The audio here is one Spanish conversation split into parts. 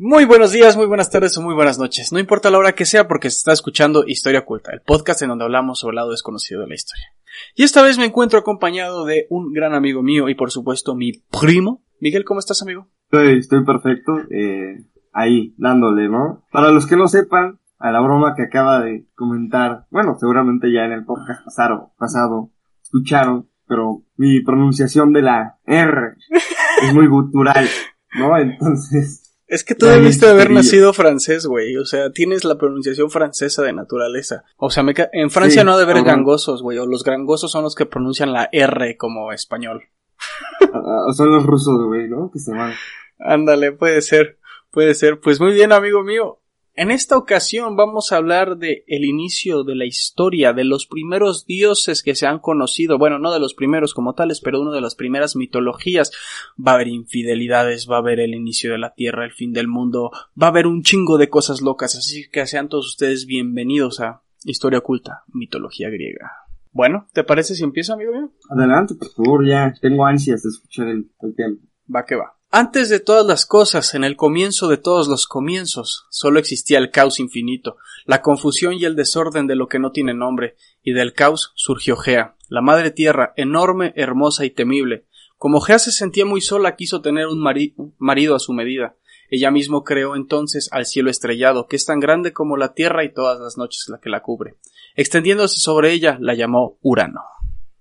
Muy buenos días, muy buenas tardes o muy buenas noches. No importa la hora que sea porque se está escuchando Historia Oculta, el podcast en donde hablamos sobre el lado desconocido de la historia. Y esta vez me encuentro acompañado de un gran amigo mío y por supuesto mi primo. Miguel, ¿cómo estás amigo? Estoy, estoy perfecto, eh, ahí, dándole, ¿no? Para los que no sepan, a la broma que acaba de comentar, bueno, seguramente ya en el podcast pasado, pasado escucharon, pero mi pronunciación de la R es muy gutural, ¿no? Entonces... Es que tú debiste haber nacido francés, güey. O sea, tienes la pronunciación francesa de naturaleza. O sea, me en Francia no ha de haber gangosos, güey. O los gangosos son los que pronuncian la R como español. Ah, son los rusos, güey, ¿no? Que se van. Ándale, puede ser. Puede ser. Pues muy bien, amigo mío. En esta ocasión vamos a hablar de el inicio de la historia, de los primeros dioses que se han conocido, bueno, no de los primeros como tales, pero una de las primeras mitologías. Va a haber infidelidades, va a haber el inicio de la tierra, el fin del mundo, va a haber un chingo de cosas locas, así que sean todos ustedes bienvenidos a Historia Oculta, Mitología Griega. Bueno, ¿te parece si empiezo, amigo mío? Adelante, por favor, ya tengo ansias de escuchar el, el tema. Va que va. Antes de todas las cosas, en el comienzo de todos los comienzos, solo existía el caos infinito, la confusión y el desorden de lo que no tiene nombre, y del caos surgió Gea, la madre tierra, enorme, hermosa y temible. Como Gea se sentía muy sola, quiso tener un marido a su medida. Ella mismo creó entonces al cielo estrellado, que es tan grande como la tierra y todas las noches la que la cubre. Extendiéndose sobre ella, la llamó Urano.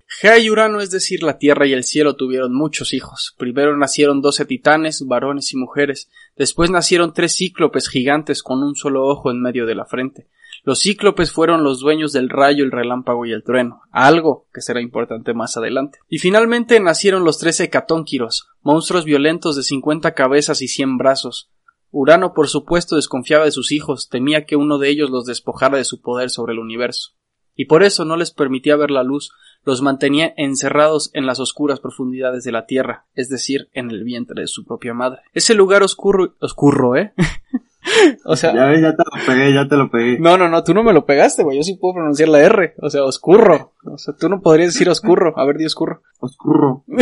Gea y Urano, es decir, la tierra y el cielo, tuvieron muchos hijos. Primero nacieron doce titanes, varones y mujeres. Después nacieron tres cíclopes gigantes con un solo ojo en medio de la frente. Los cíclopes fueron los dueños del rayo, el relámpago y el trueno, algo que será importante más adelante. Y finalmente nacieron los trece catónquiros, monstruos violentos de cincuenta cabezas y cien brazos. Urano, por supuesto, desconfiaba de sus hijos, temía que uno de ellos los despojara de su poder sobre el universo. Y por eso no les permitía ver la luz, los mantenía encerrados en las oscuras profundidades de la tierra, es decir, en el vientre de su propia madre. Ese lugar oscuro, oscuro, ¿eh? o sea, ya, ya te lo pegué, ya te lo pegué. No, no, no, tú no me lo pegaste, güey. Yo sí puedo pronunciar la R. O sea, oscuro. O sea, tú no podrías decir oscuro. A ver, di oscuro. Oscuro.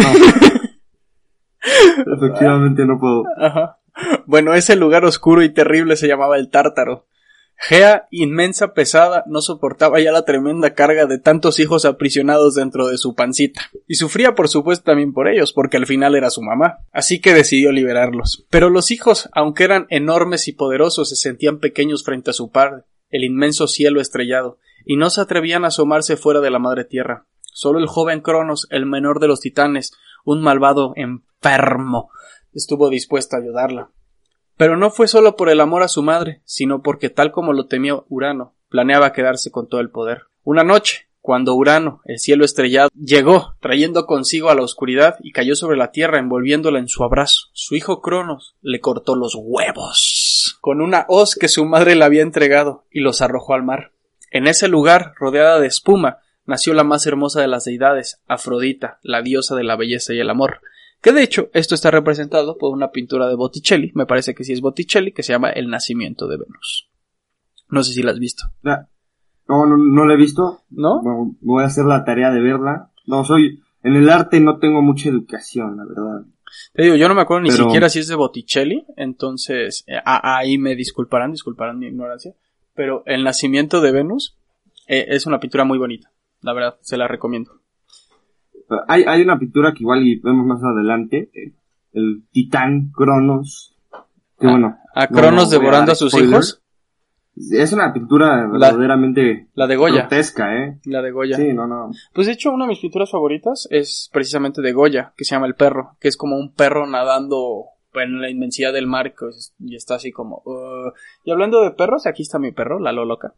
Efectivamente no puedo. Ajá. Bueno, ese lugar oscuro y terrible se llamaba el Tártaro. Gea, inmensa, pesada, no soportaba ya la tremenda carga de tantos hijos aprisionados dentro de su pancita. Y sufría por supuesto también por ellos, porque al final era su mamá. Así que decidió liberarlos. Pero los hijos, aunque eran enormes y poderosos, se sentían pequeños frente a su padre, el inmenso cielo estrellado, y no se atrevían a asomarse fuera de la madre tierra. Solo el joven Cronos, el menor de los titanes, un malvado enfermo, estuvo dispuesto a ayudarla. Pero no fue solo por el amor a su madre, sino porque tal como lo temió Urano, planeaba quedarse con todo el poder. Una noche, cuando Urano, el cielo estrellado, llegó, trayendo consigo a la oscuridad y cayó sobre la tierra envolviéndola en su abrazo, su hijo Cronos le cortó los huevos con una hoz que su madre le había entregado y los arrojó al mar. En ese lugar, rodeada de espuma, nació la más hermosa de las deidades, Afrodita, la diosa de la belleza y el amor, que de hecho, esto está representado por una pintura de Botticelli, me parece que sí es Botticelli, que se llama El nacimiento de Venus. No sé si la has visto. No, no, no la he visto. ¿No? voy a hacer la tarea de verla. No, soy, en el arte no tengo mucha educación, la verdad. Te digo, yo no me acuerdo ni siquiera si es de Botticelli, entonces eh, ahí me disculparán, disculparán mi ignorancia, pero El nacimiento de Venus eh, es una pintura muy bonita, la verdad, se la recomiendo. Hay, hay una pintura que igual y vemos más adelante, eh, el titán Cronos, que bueno. ¿A Cronos devorando a, sus hijos? Es una pintura verdaderamente la de Goya. grotesca, ¿eh? La de Goya. Sí, no, no. Pues de hecho, una de mis pinturas favoritas es precisamente de Goya, que se llama El perro, que es como un perro nadando en la inmensidad del mar y está así como... Uh, y hablando de perros, aquí está mi perro, la Loloca.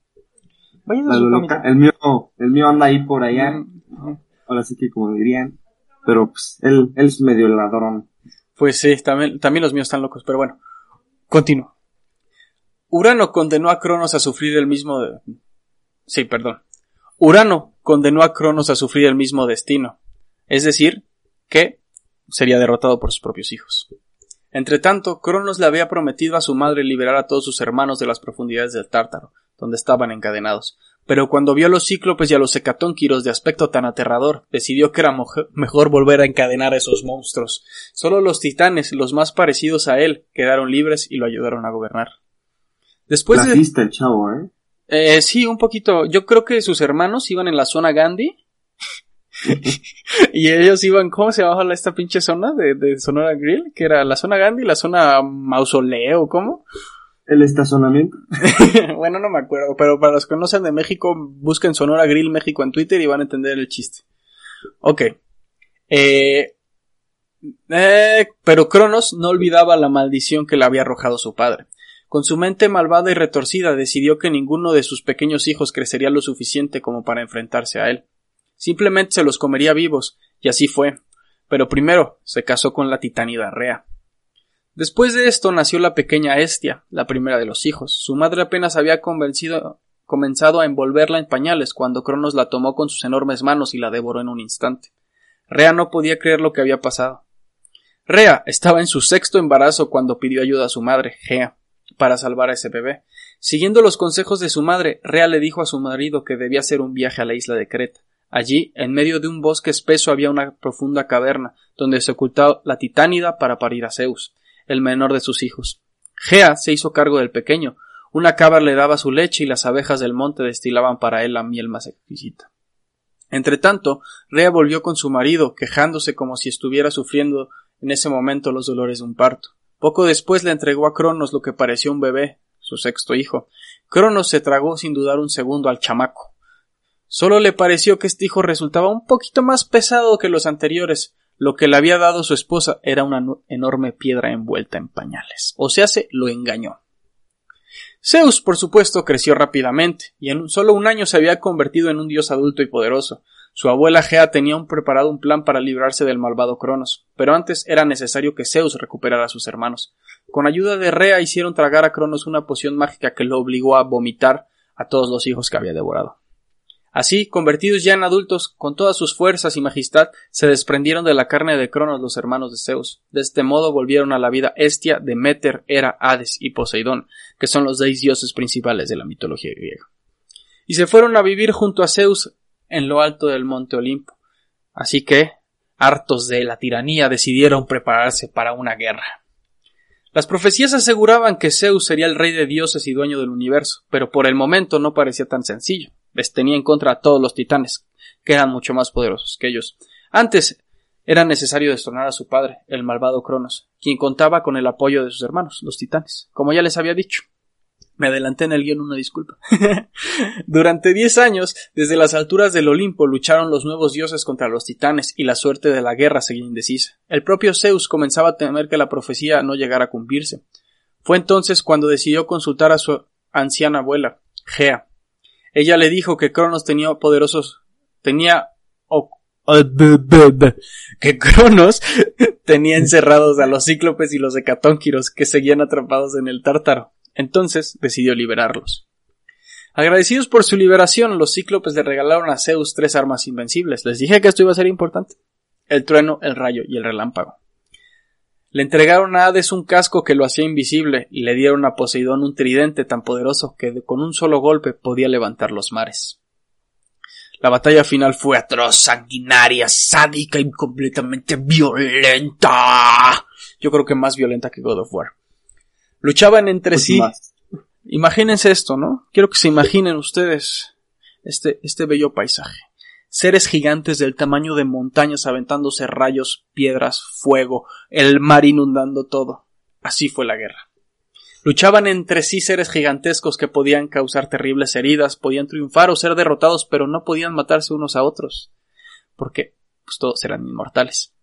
la Loloca. El mío, el mío anda ahí por allá. Mm, ahora sí que como dirían, pero pues él, es medio ladrón. Pues sí, también, los míos están locos, pero bueno, continúo. Urano condenó a Cronos a sufrir el mismo. Sí, perdón. Urano condenó a Cronos a sufrir el mismo destino. Es decir, que sería derrotado por sus propios hijos. Entretanto, Cronos le había prometido a su madre liberar a todos sus hermanos de las profundidades del Tártaro, donde estaban encadenados. Pero cuando vio a los cíclopes y a los hecatónquiros de aspecto tan aterrador, decidió que era mejor volver a encadenar a esos monstruos. Solo los titanes, los más parecidos a él, quedaron libres y lo ayudaron a gobernar. Después de... el chavo, ¿eh? ¿eh? Sí, un poquito. Yo creo que sus hermanos iban en la zona Gandhi. y ellos iban, ¿cómo se llamaba esta pinche zona de, de Sonora Grill? Que era la zona Gandhi, la zona Mausoleo, ¿cómo? El estacionamiento. bueno, no me acuerdo, pero para los que no sean de México, busquen Sonora Grill México en Twitter y van a entender el chiste. Ok. Eh, eh, pero Cronos no olvidaba la maldición que le había arrojado su padre. Con su mente malvada y retorcida decidió que ninguno de sus pequeños hijos crecería lo suficiente como para enfrentarse a él. Simplemente se los comería vivos, y así fue. Pero primero se casó con la titánida Rea. Después de esto nació la pequeña Estia, la primera de los hijos. Su madre apenas había comenzado a envolverla en pañales cuando Cronos la tomó con sus enormes manos y la devoró en un instante. Rea no podía creer lo que había pasado. Rea estaba en su sexto embarazo cuando pidió ayuda a su madre, Gea, para salvar a ese bebé. Siguiendo los consejos de su madre, Rea le dijo a su marido que debía hacer un viaje a la isla de Creta. Allí, en medio de un bosque espeso, había una profunda caverna, donde se ocultaba la titánida para parir a Zeus el menor de sus hijos. Gea se hizo cargo del pequeño. Una cabra le daba su leche y las abejas del monte destilaban para él la miel más exquisita. Entretanto, Rea volvió con su marido, quejándose como si estuviera sufriendo en ese momento los dolores de un parto. Poco después le entregó a Cronos lo que pareció un bebé, su sexto hijo. Cronos se tragó sin dudar un segundo al chamaco. Solo le pareció que este hijo resultaba un poquito más pesado que los anteriores, lo que le había dado su esposa era una enorme piedra envuelta en pañales. O sea, se lo engañó. Zeus, por supuesto, creció rápidamente, y en solo un año se había convertido en un dios adulto y poderoso. Su abuela Gea tenía preparado un plan para librarse del malvado Cronos, pero antes era necesario que Zeus recuperara a sus hermanos. Con ayuda de Rea hicieron tragar a Cronos una poción mágica que lo obligó a vomitar a todos los hijos que había devorado. Así, convertidos ya en adultos, con todas sus fuerzas y majestad, se desprendieron de la carne de Cronos los hermanos de Zeus. De este modo volvieron a la vida Estia, Demeter, Hera, Hades y Poseidón, que son los seis dioses principales de la mitología griega. Y se fueron a vivir junto a Zeus en lo alto del monte Olimpo. Así que, hartos de la tiranía, decidieron prepararse para una guerra. Las profecías aseguraban que Zeus sería el rey de dioses y dueño del universo, pero por el momento no parecía tan sencillo les tenía en contra a todos los titanes, que eran mucho más poderosos que ellos. Antes era necesario destronar a su padre, el malvado Cronos, quien contaba con el apoyo de sus hermanos, los titanes, como ya les había dicho. Me adelanté en el guion, una disculpa. Durante diez años, desde las alturas del Olimpo, lucharon los nuevos dioses contra los titanes y la suerte de la guerra seguía indecisa. El propio Zeus comenzaba a temer que la profecía no llegara a cumplirse. Fue entonces cuando decidió consultar a su anciana abuela, Gea, ella le dijo que Cronos tenía poderosos, tenía que Cronos tenía encerrados a los cíclopes y los hecatónquiros que seguían atrapados en el tártaro. Entonces decidió liberarlos. Agradecidos por su liberación, los cíclopes le regalaron a Zeus tres armas invencibles. Les dije que esto iba a ser importante. El trueno, el rayo y el relámpago. Le entregaron a Hades un casco que lo hacía invisible y le dieron a Poseidón un tridente tan poderoso que con un solo golpe podía levantar los mares. La batalla final fue atroz, sanguinaria, sádica y completamente violenta. Yo creo que más violenta que God of War. Luchaban entre pues sí. Imagínense esto, ¿no? Quiero que se imaginen ustedes este, este bello paisaje seres gigantes del tamaño de montañas aventándose rayos, piedras, fuego, el mar inundando todo. Así fue la guerra. Luchaban entre sí seres gigantescos que podían causar terribles heridas, podían triunfar o ser derrotados, pero no podían matarse unos a otros, porque pues todos eran inmortales.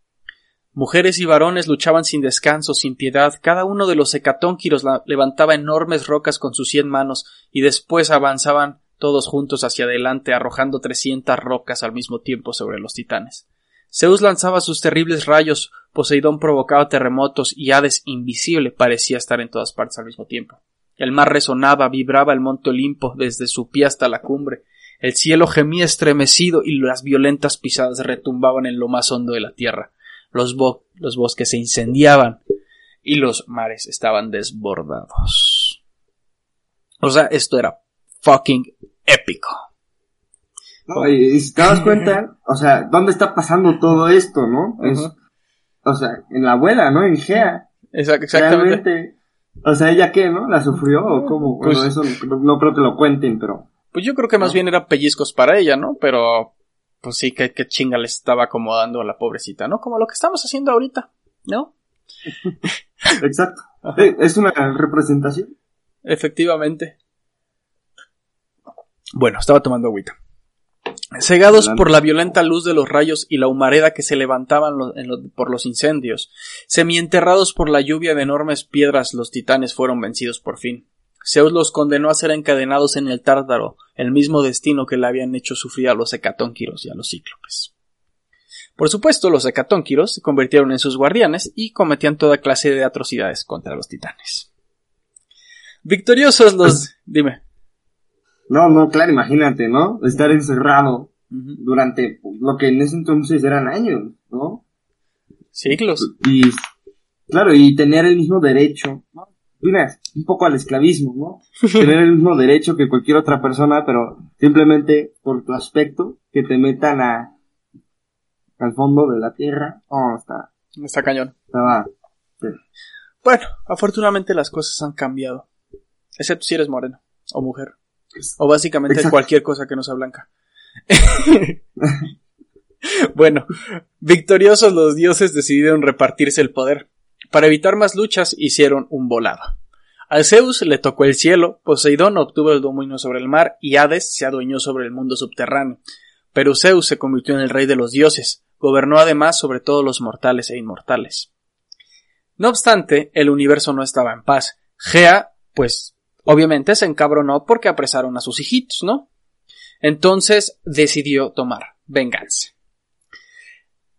Mujeres y varones luchaban sin descanso, sin piedad, cada uno de los hecatónquiros levantaba enormes rocas con sus cien manos y después avanzaban todos juntos hacia adelante arrojando trescientas rocas al mismo tiempo sobre los titanes. Zeus lanzaba sus terribles rayos, Poseidón provocaba terremotos y Hades invisible parecía estar en todas partes al mismo tiempo. El mar resonaba, vibraba el monte Olimpo desde su pie hasta la cumbre. El cielo gemía estremecido y las violentas pisadas retumbaban en lo más hondo de la tierra. Los, los bosques se incendiaban y los mares estaban desbordados. O sea, esto era fucking épico. No, y, y si te das cuenta, o sea, ¿dónde está pasando todo esto, no? Es, o sea, en la abuela, ¿no? En Gea. Exac- Exactamente. Realmente, o sea, ¿ella qué, no? ¿La sufrió o cómo? Bueno, Pues- eso no, no creo que lo cuenten, pero... Pues yo creo que más bien eran pellizcos para ella, ¿no? Pero, pues sí, que, que chinga le estaba acomodando a la pobrecita, ¿no? Como lo que estamos haciendo ahorita, ¿no? Exacto. Ajá. Eh, Es una representación. Efectivamente. Bueno, estaba tomando agüita. Cegados por la violenta luz de los rayos y la humareda que se levantaban lo- en lo- por los incendios, semienterrados por la lluvia de enormes piedras, los titanes fueron vencidos por fin. Zeus los condenó a ser encadenados en el Tártaro, el mismo destino que le habían hecho sufrir a los hecatónquiros y a los cíclopes. Por supuesto, los hecatónquiros se convirtieron en sus guardianes y cometían toda clase de atrocidades contra los titanes. Victoriosos los... Dime. No, no, claro, imagínate, ¿no? Estar encerrado durante lo que en ese entonces eran años, ¿no? Siglos. Y, claro, y tener el mismo derecho, ¿no? Mira, un poco al esclavismo, ¿no? tener el mismo derecho que cualquier otra persona, pero simplemente por tu aspecto, que te metan a, al fondo de la tierra. Oh, está, Está cañón. estaba, Bueno, afortunadamente las cosas han cambiado. Excepto si eres moreno o mujer. O básicamente Exacto. cualquier cosa que no sea blanca. bueno, victoriosos los dioses decidieron repartirse el poder. Para evitar más luchas hicieron un volado. A Zeus le tocó el cielo, Poseidón obtuvo el dominio sobre el mar y Hades se adueñó sobre el mundo subterráneo. Pero Zeus se convirtió en el rey de los dioses, gobernó además sobre todos los mortales e inmortales. No obstante, el universo no estaba en paz. Gea, pues, obviamente se encabronó porque apresaron a sus hijitos, ¿no? Entonces decidió tomar venganza.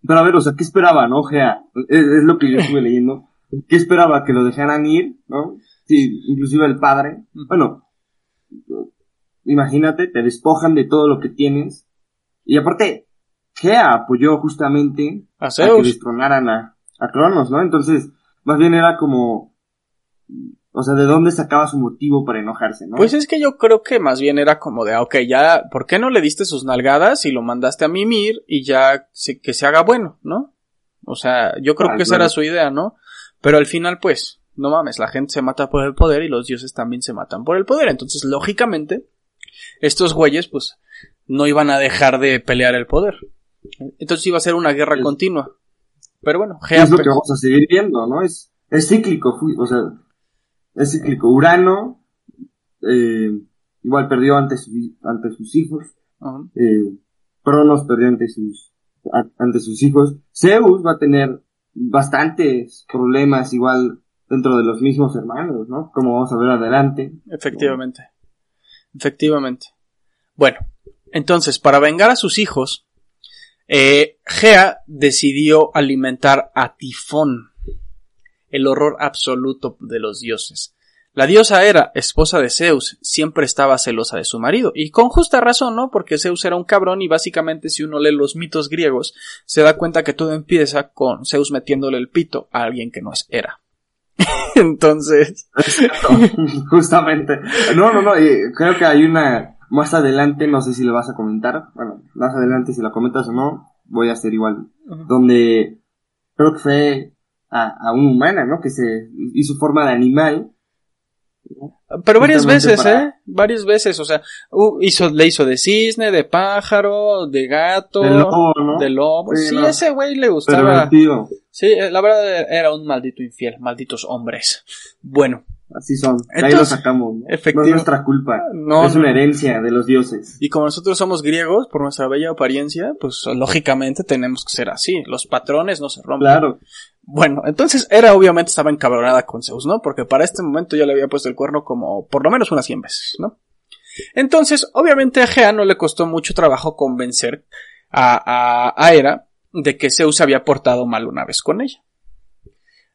Pero a ver, o sea, ¿qué esperaba, no? Gea, es, es lo que yo estuve leyendo. ¿Qué esperaba? Que lo dejaran ir, ¿no? Sí, inclusive el padre. Bueno, imagínate, te despojan de todo lo que tienes. Y aparte, Gea apoyó justamente A a que destronaran a, a Cronos, ¿no? Entonces, más bien era como, o sea, ¿de dónde sacaba su motivo para enojarse, no? Pues es que yo creo que más bien era como de, ah, ok, ya, ¿por qué no le diste sus nalgadas y lo mandaste a mimir y ya se- que se haga bueno, ¿no? O sea, yo creo Ah, que esa claro. era su idea, ¿no? Pero al final, pues, no mames, la gente se mata por el poder y los dioses también se matan por el poder. Entonces, lógicamente, estos güeyes, pues, no iban a dejar de pelear el poder. Entonces iba a ser una guerra Es- continua. Pero bueno, Gea es lo que vamos a seguir viendo, ¿no? Es, es cíclico, o sea, es cíclico. Urano, eh, igual perdió ante, su- ante sus hijos. Eh, Cronos perdió ante sus, a- ante sus hijos. Zeus va a tener bastantes problemas igual dentro de los mismos hermanos, ¿no? Como vamos a ver adelante. Efectivamente. Efectivamente. Bueno, entonces, para vengar a sus hijos, eh, Gea decidió alimentar a Tifón, el horror absoluto de los dioses. La diosa Hera, esposa de Zeus, siempre estaba celosa de su marido, y con justa razón, ¿no? Porque Zeus era un cabrón y básicamente si uno lee los mitos griegos, se da cuenta que todo empieza con Zeus metiéndole el pito a alguien que no es Hera. Entonces, Justamente. No, no, no, creo que hay una más adelante, no sé si le vas a comentar, bueno, más adelante si la comentas o no, voy a hacer igual, donde creo que fue a, a una humana, ¿no? Que se hizo forma de animal. Pero varias veces, para- ¿eh? Varias veces, o sea, uh, hizo, le hizo de cisne, de pájaro, de gato, De lobo, ¿no? de lobo. Sí, Sí, no. ese güey le gustaba. Pervertido. Sí, eh, la verdad era un maldito infiel, malditos hombres. Bueno, Así son. De ahí lo sacamos. ¿no? efectivo- No es nuestra culpa. No, es una herencia de los dioses. y como nosotros somos griegos, por nuestra bella apariencia, pues lógicamente tenemos que ser así. Los patrones no se rompen. Claro. Bueno, entonces Era obviamente estaba encabronada con Zeus, ¿no? Porque para este momento ya le había puesto el cuerno como por lo menos unas 100 veces, ¿no? Entonces, obviamente a Gea no le costó mucho trabajo convencer a, a, a Hera de que Zeus se había portado mal una vez con ella.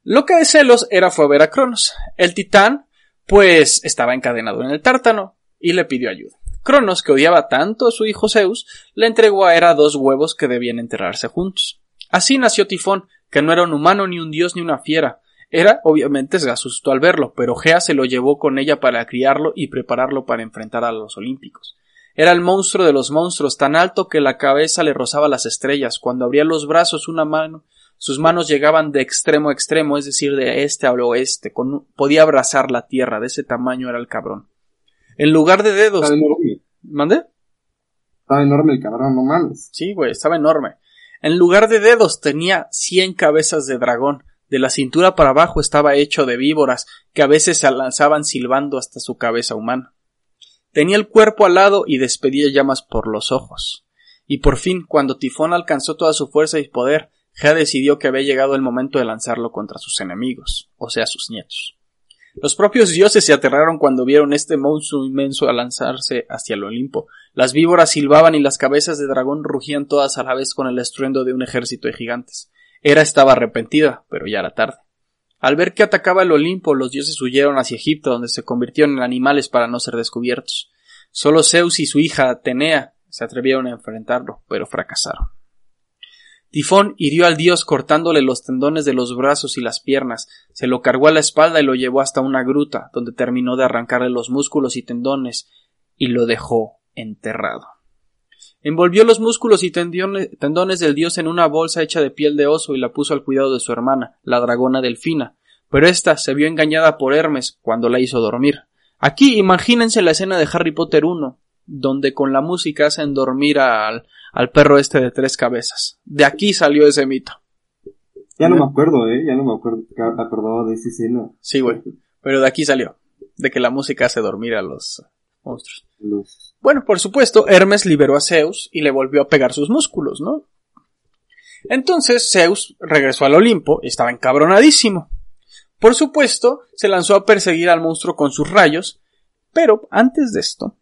Lo que de celos Hera fue a ver a Cronos. El titán, pues estaba encadenado en el tártano y le pidió ayuda. Cronos, que odiaba tanto a su hijo Zeus, le entregó a Hera dos huevos que debían enterrarse juntos. Así nació Tifón, que no era un humano, ni un dios, ni una fiera. Hera, obviamente, se asustó al verlo, pero Gea se lo llevó con ella para criarlo y prepararlo para enfrentar a los olímpicos. Era el monstruo de los monstruos, tan alto que la cabeza le rozaba las estrellas. Cuando abría los brazos una mano, sus manos llegaban de extremo a extremo, es decir, de este al oeste. Con, podía abrazar la tierra, de ese tamaño era el cabrón. En lugar de dedos. Estaba enorme. ¿Mande? Estaba enorme el cabrón, no mames. Sí, güey, estaba enorme. En lugar de dedos tenía cien cabezas de dragón. De la cintura para abajo estaba hecho de víboras que a veces se lanzaban silbando hasta su cabeza humana. Tenía el cuerpo alado y despedía llamas por los ojos. Y por fin, cuando Tifón alcanzó toda su fuerza y poder, Gea decidió que había llegado el momento de lanzarlo contra sus enemigos, o sea, sus nietos. Los propios dioses se aterraron cuando vieron este monstruo inmenso a lanzarse hacia el Olimpo. Las víboras silbaban y las cabezas de dragón rugían todas a la vez con el estruendo de un ejército de gigantes. Hera estaba arrepentida, pero ya era tarde. Al ver que atacaba el Olimpo, los dioses huyeron hacia Egipto, donde se convirtieron en animales para no ser descubiertos. Solo Zeus y su hija Atenea se atrevieron a enfrentarlo, pero fracasaron. Tifón hirió al dios cortándole los tendones de los brazos y las piernas, se lo cargó a la espalda y lo llevó hasta una gruta, donde terminó de arrancarle los músculos y tendones y lo dejó enterrado. Envolvió los músculos y tendones del dios en una bolsa hecha de piel de oso y la puso al cuidado de su hermana, la dragona Delfina, pero ésta se vio engañada por Hermes cuando la hizo dormir. Aquí imagínense la escena de Harry Potter 1, donde con la música hacen dormir al, al perro este de tres cabezas. De aquí salió ese mito. Ya no me acuerdo, eh, ya no me acuerdo, acordaba de esa escena. Sí, güey. Pero de aquí salió. De que la música hace dormir a los monstruos. Los- Bueno, por supuesto, Hermes liberó a Zeus y le volvió a pegar sus músculos, ¿no? Entonces Zeus regresó al Olimpo y estaba encabronadísimo. Por supuesto, se lanzó a perseguir al monstruo con sus rayos, pero antes de esto,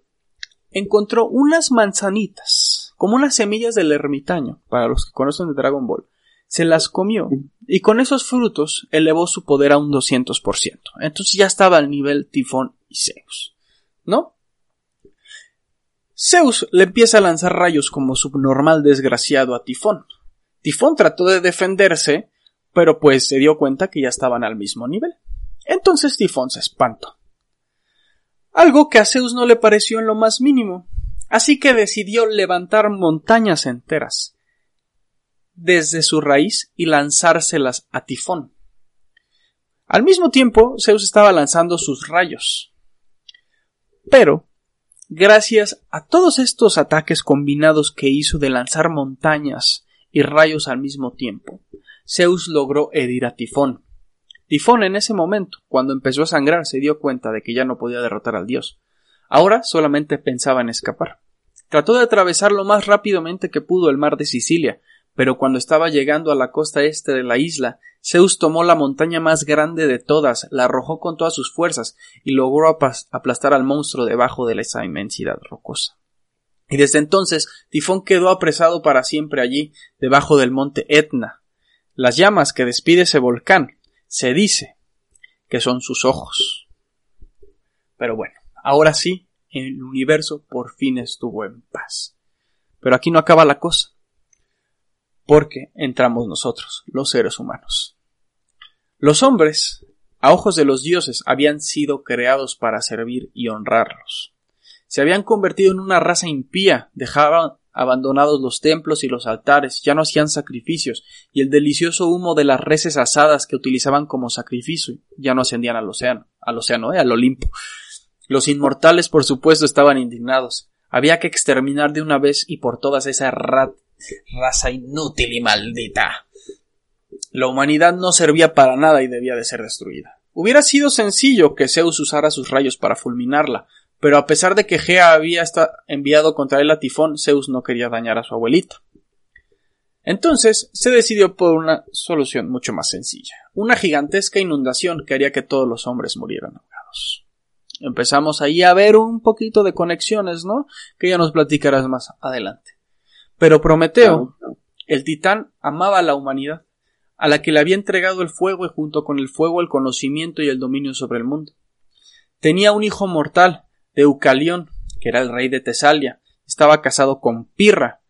encontró unas manzanitas, como unas semillas del ermitaño, para los que conocen de Dragon Ball. Se las comió y con esos frutos elevó su poder a un 200%. Entonces ya estaba al nivel Tifón y Zeus, ¿no? Zeus le empieza a lanzar rayos como subnormal desgraciado a Tifón. Tifón trató de defenderse, pero pues se dio cuenta que ya estaban al mismo nivel. Entonces Tifón se espantó. Algo que a Zeus no le pareció en lo más mínimo, así que decidió levantar montañas enteras desde su raíz y lanzárselas a Tifón. Al mismo tiempo, Zeus estaba lanzando sus rayos. Pero, gracias a todos estos ataques combinados que hizo de lanzar montañas y rayos al mismo tiempo, Zeus logró herir a Tifón. Tifón en ese momento, cuando empezó a sangrar, se dio cuenta de que ya no podía derrotar al dios. Ahora solamente pensaba en escapar. Trató de atravesar lo más rápidamente que pudo el mar de Sicilia, pero cuando estaba llegando a la costa este de la isla, Zeus tomó la montaña más grande de todas, la arrojó con todas sus fuerzas y logró aplastar al monstruo debajo de esa inmensidad rocosa. Y desde entonces Tifón quedó apresado para siempre allí, debajo del monte Etna. Las llamas que despide ese volcán se dice que son sus ojos. Pero bueno, ahora sí, el universo por fin estuvo en paz. Pero aquí no acaba la cosa porque entramos nosotros, los seres humanos. Los hombres, a ojos de los dioses, habían sido creados para servir y honrarlos. Se habían convertido en una raza impía, dejaban abandonados los templos y los altares, ya no hacían sacrificios, y el delicioso humo de las reses asadas que utilizaban como sacrificio ya no ascendían al océano, al océano, eh, al Olimpo. Los inmortales, por supuesto, estaban indignados. Había que exterminar de una vez y por todas esa raza inútil y maldita. La humanidad no servía para nada y debía de ser destruida. Hubiera sido sencillo que Zeus usara sus rayos para fulminarla, pero a pesar de que Gea había enviado contra él a Tifón, Zeus no quería dañar a su abuelita. Entonces se decidió por una solución mucho más sencilla, una gigantesca inundación que haría que todos los hombres murieran ahogados. Empezamos ahí a ver un poquito de conexiones, ¿no? Que ya nos platicarás más adelante. Pero Prometeo, el titán, amaba a la humanidad, a la que le había entregado el fuego y junto con el fuego el conocimiento y el dominio sobre el mundo. Tenía un hijo mortal, Deucalión, que era el rey de Tesalia. Estaba casado con Pirra,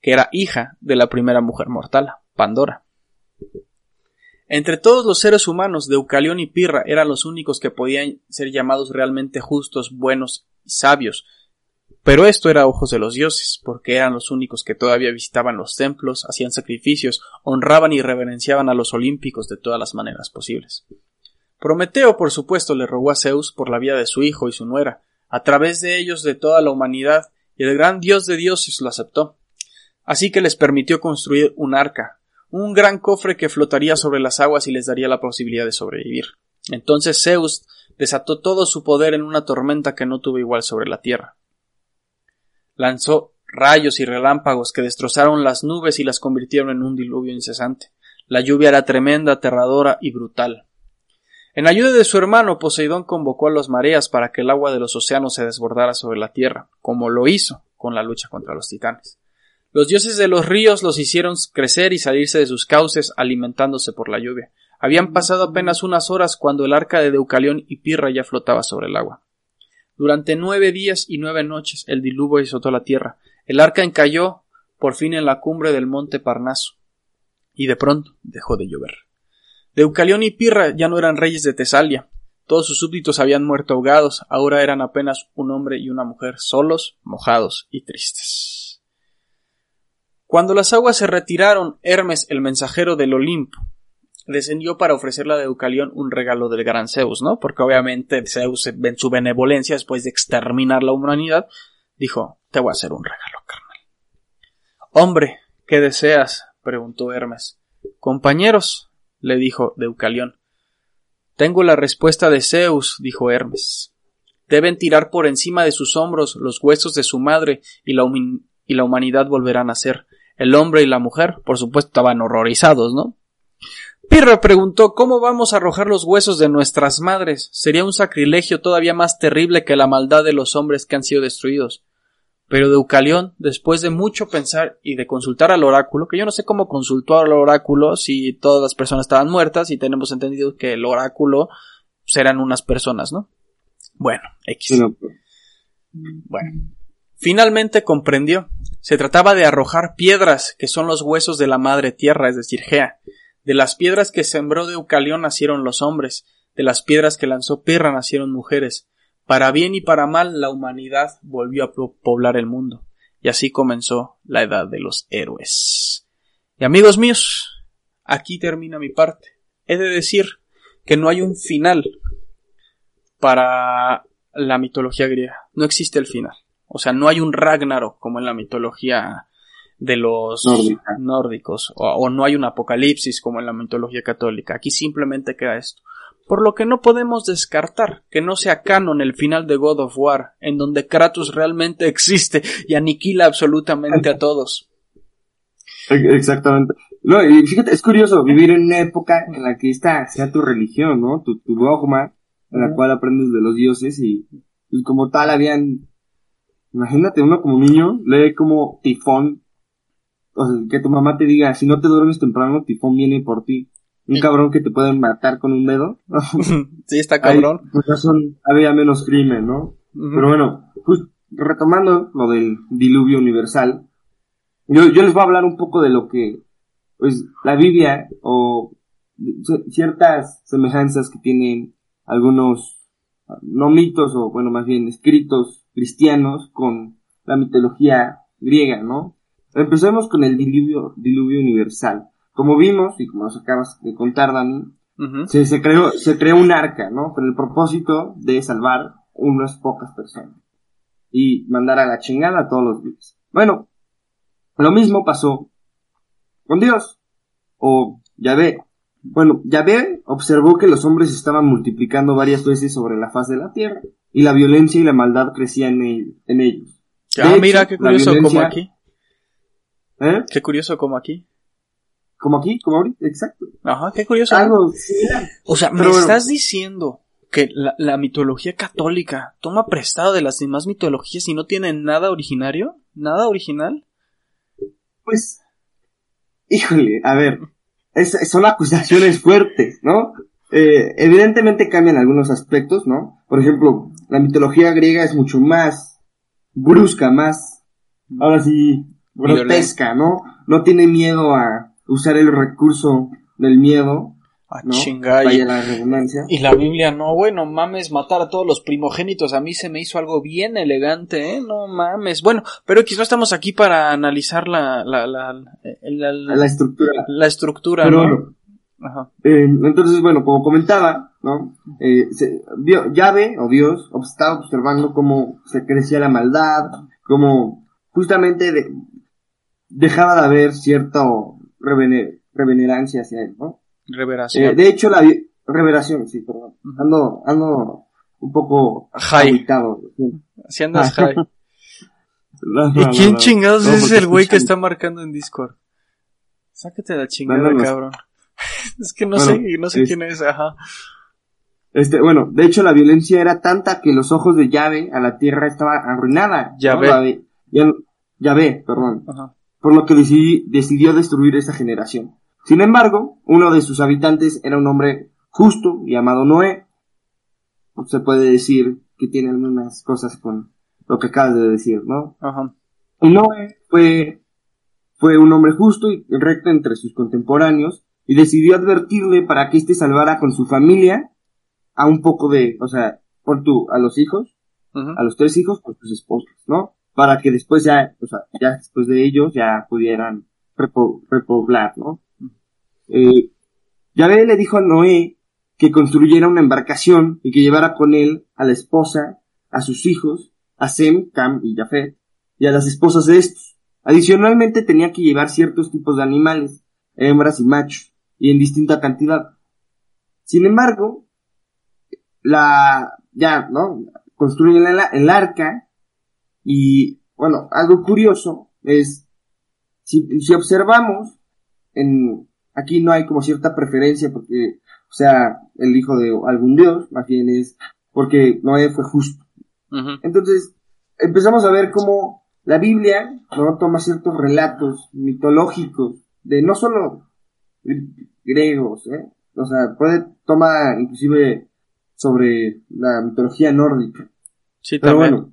que era hija de la primera mujer mortal, Pandora. Entre todos los seres humanos, Deucalión y Pirra eran los únicos que podían ser llamados realmente justos, buenos y sabios. Pero esto era ojos de los dioses, porque eran los únicos que todavía visitaban los templos, hacían sacrificios, honraban y reverenciaban a los olímpicos de todas las maneras posibles. Prometeo, por supuesto, le rogó a Zeus por la vida de su hijo y su nuera, a través de ellos de toda la humanidad, y el gran dios de dioses lo aceptó. Así que les permitió construir un arca, un gran cofre que flotaría sobre las aguas y les daría la posibilidad de sobrevivir. Entonces Zeus desató todo su poder en una tormenta que no tuvo igual sobre la tierra. Lanzó rayos y relámpagos que destrozaron las nubes y las convirtieron en un diluvio incesante. La lluvia era tremenda, aterradora y brutal. En ayuda de su hermano, Poseidón convocó a los mareas para que el agua de los océanos se desbordara sobre la tierra, como lo hizo con la lucha contra los titanes. Los dioses de los ríos los hicieron crecer y salirse de sus cauces, alimentándose por la lluvia. Habían pasado apenas unas horas cuando el arca de Deucalión y Pirra ya flotaba sobre el agua. Durante nueve días y nueve noches el diluvio azotó la tierra. El arca encalló por fin en la cumbre del monte Parnaso. Y de pronto dejó de llover. Deucalión y Pirra ya no eran reyes de Tesalia. Todos sus súbditos habían muerto ahogados, ahora eran apenas un hombre y una mujer, solos, mojados y tristes. Cuando las aguas se retiraron, Hermes, el mensajero del Olimpo, descendió para ofrecerle a Deucalión un regalo del gran Zeus, ¿no? Porque obviamente Zeus, en su benevolencia, después de exterminar la humanidad, dijo, te voy a hacer un regalo, carnal. Hombre, ¿qué deseas? preguntó Hermes. Compañeros, le dijo Deucalión. Tengo la respuesta de Zeus, dijo Hermes. Deben tirar por encima de sus hombros los huesos de su madre y la, humanidad volverá a nacer. El hombre y la mujer, por supuesto, estaban horrorizados, ¿no? Pirra preguntó ¿Cómo vamos a arrojar los huesos de nuestras madres? Sería un sacrilegio todavía más terrible que la maldad de los hombres que han sido destruidos. Pero Deucalión, después de mucho pensar y de consultar al oráculo, que yo no sé cómo consultó al oráculo si todas las personas estaban muertas y tenemos entendido que el oráculo serán unas personas, ¿no? Bueno, X. Bueno. Finalmente comprendió. Se trataba de arrojar piedras, que son los huesos de la madre tierra, es decir, Gea. De las piedras que sembró Deucalión nacieron los hombres, de las piedras que lanzó Pirra nacieron mujeres, para bien y para mal, la humanidad volvió a poblar el mundo, y así comenzó la edad de los héroes. Y amigos míos, aquí termina mi parte. He de decir que no hay un final para la mitología griega. No existe el final. O sea, no hay un Ragnarok como en la mitología de los nórdicos, o, o, no hay un apocalipsis como en la mitología católica. Aquí simplemente queda esto por lo que no podemos descartar que no sea canon el final de God of War, en donde Kratos realmente existe y aniquila absolutamente a todos. Exactamente. No, y fíjate, es curioso vivir en una época en la que esta sea tu religión, ¿no? Tu, dogma, en la cual aprendes de los dioses y, y como tal habían... Imagínate, uno como niño lee como tifón, o sea, que tu mamá te diga, si no te duermes temprano, tifón viene por ti un cabrón que te pueden matar con un dedo. sí, está cabrón. pues había menos crimen, ¿no? Pero bueno, pues retomando lo del diluvio universal, yo, yo les voy a hablar un poco de lo que, pues, la Biblia o ciertas semejanzas que tienen algunos, no mitos o bueno, más bien escritos cristianos con la mitología griega, ¿no? Empecemos con el diluvio, diluvio universal. Como vimos, y como nos acabas de contar, Dani, se, se, creó, se creó un arca, ¿no? Con el propósito de salvar unas pocas personas. Y mandar a la chingada a todos los vivos. Bueno, lo mismo pasó con Dios. O Yahvé. Bueno, Yahvé observó que los hombres estaban multiplicando varias veces sobre la faz de la tierra. Y la violencia y la maldad crecían en, ellos. ah, mira, qué curioso como aquí. ¿Eh? Qué curioso como aquí. Como aquí, como ahorita, exacto. Ajá, qué curioso. Algo O sea, me estás diciendo que la, mitología católica toma prestado de las demás mitologías y no tiene nada originario, nada original. Pues, híjole, a ver, son acusaciones fuertes, ¿no? Eh, evidentemente cambian algunos aspectos, ¿no? Por ejemplo, la mitología griega es mucho más brusca, más, ahora sí, grotesca, ¿no? No tiene miedo a usar el recurso del miedo. Ah, ¿no? chinga, y- la redundancia. Y la Biblia, no, güey, no mames, matar a todos los primogénitos. A mí se me hizo algo bien elegante, ¿eh? No mames. Bueno, pero no estamos aquí para analizar la, la, la, la, la- La estructura. la estructura, Pero ¿no? Ajá. Eh, entonces, bueno, como comentaba, ¿no? Eh, se, vio, Yahvé, o Dios, estaba observando cómo se crecía la maldad, cómo justamente de- dejaba de haber cierto revene- revenerancia hacia él, ¿no? Reveración. Eh, de hecho, la revelación, sí, perdón. Ando, ando un poco High. agüitado, sí. Si andas Ah. high. No, no, ¿Y quién no. chingados es el güey que está marcando en Discord? Sácate la chingada, cabrón. es que no Bueno, sé, no sé es- quién es, ajá. Este, bueno, de hecho la violencia era tanta que los ojos de Yahvé a la tierra estaba arruinada. Yahvé. ¿no? La ve- ya- Yahvé, perdón. Ajá. Por lo que decidi- decidió destruir esa generación. Sin embargo, uno de sus habitantes era un hombre justo llamado Noé. Se puede decir que tiene algunas cosas con lo que acabas de decir, ¿no? Ajá. Y Noé fue, fue un hombre justo y recto entre sus contemporáneos y decidió advertirle para que éste salvara con su familia a un poco de, o sea, por tú, a los hijos, a los tres hijos con sus esposas, ¿no? Para que después ya, o sea, ya después de ellos ya pudieran repo- repoblar, ¿no? Eh, Yahvé le dijo a Noé que construyera una embarcación y que llevara con él a la esposa, a sus hijos, a Sem, Cam y Jafet, y a las esposas de estos. Adicionalmente tenía que llevar ciertos tipos de animales, hembras y machos, y en distinta cantidad. Sin embargo, la, ya, ¿no? Construyen el, el arca, y, bueno, algo curioso es, si, si observamos, en, aquí no hay como cierta preferencia porque, o sea, el hijo de algún dios, más bien es porque Noé fue justo. Entonces, empezamos a ver cómo la Biblia ¿no? toma ciertos relatos mitológicos de no solo griegos, ¿eh? o sea, puede tomar inclusive sobre la mitología nórdica. Sí, Pero también. bueno,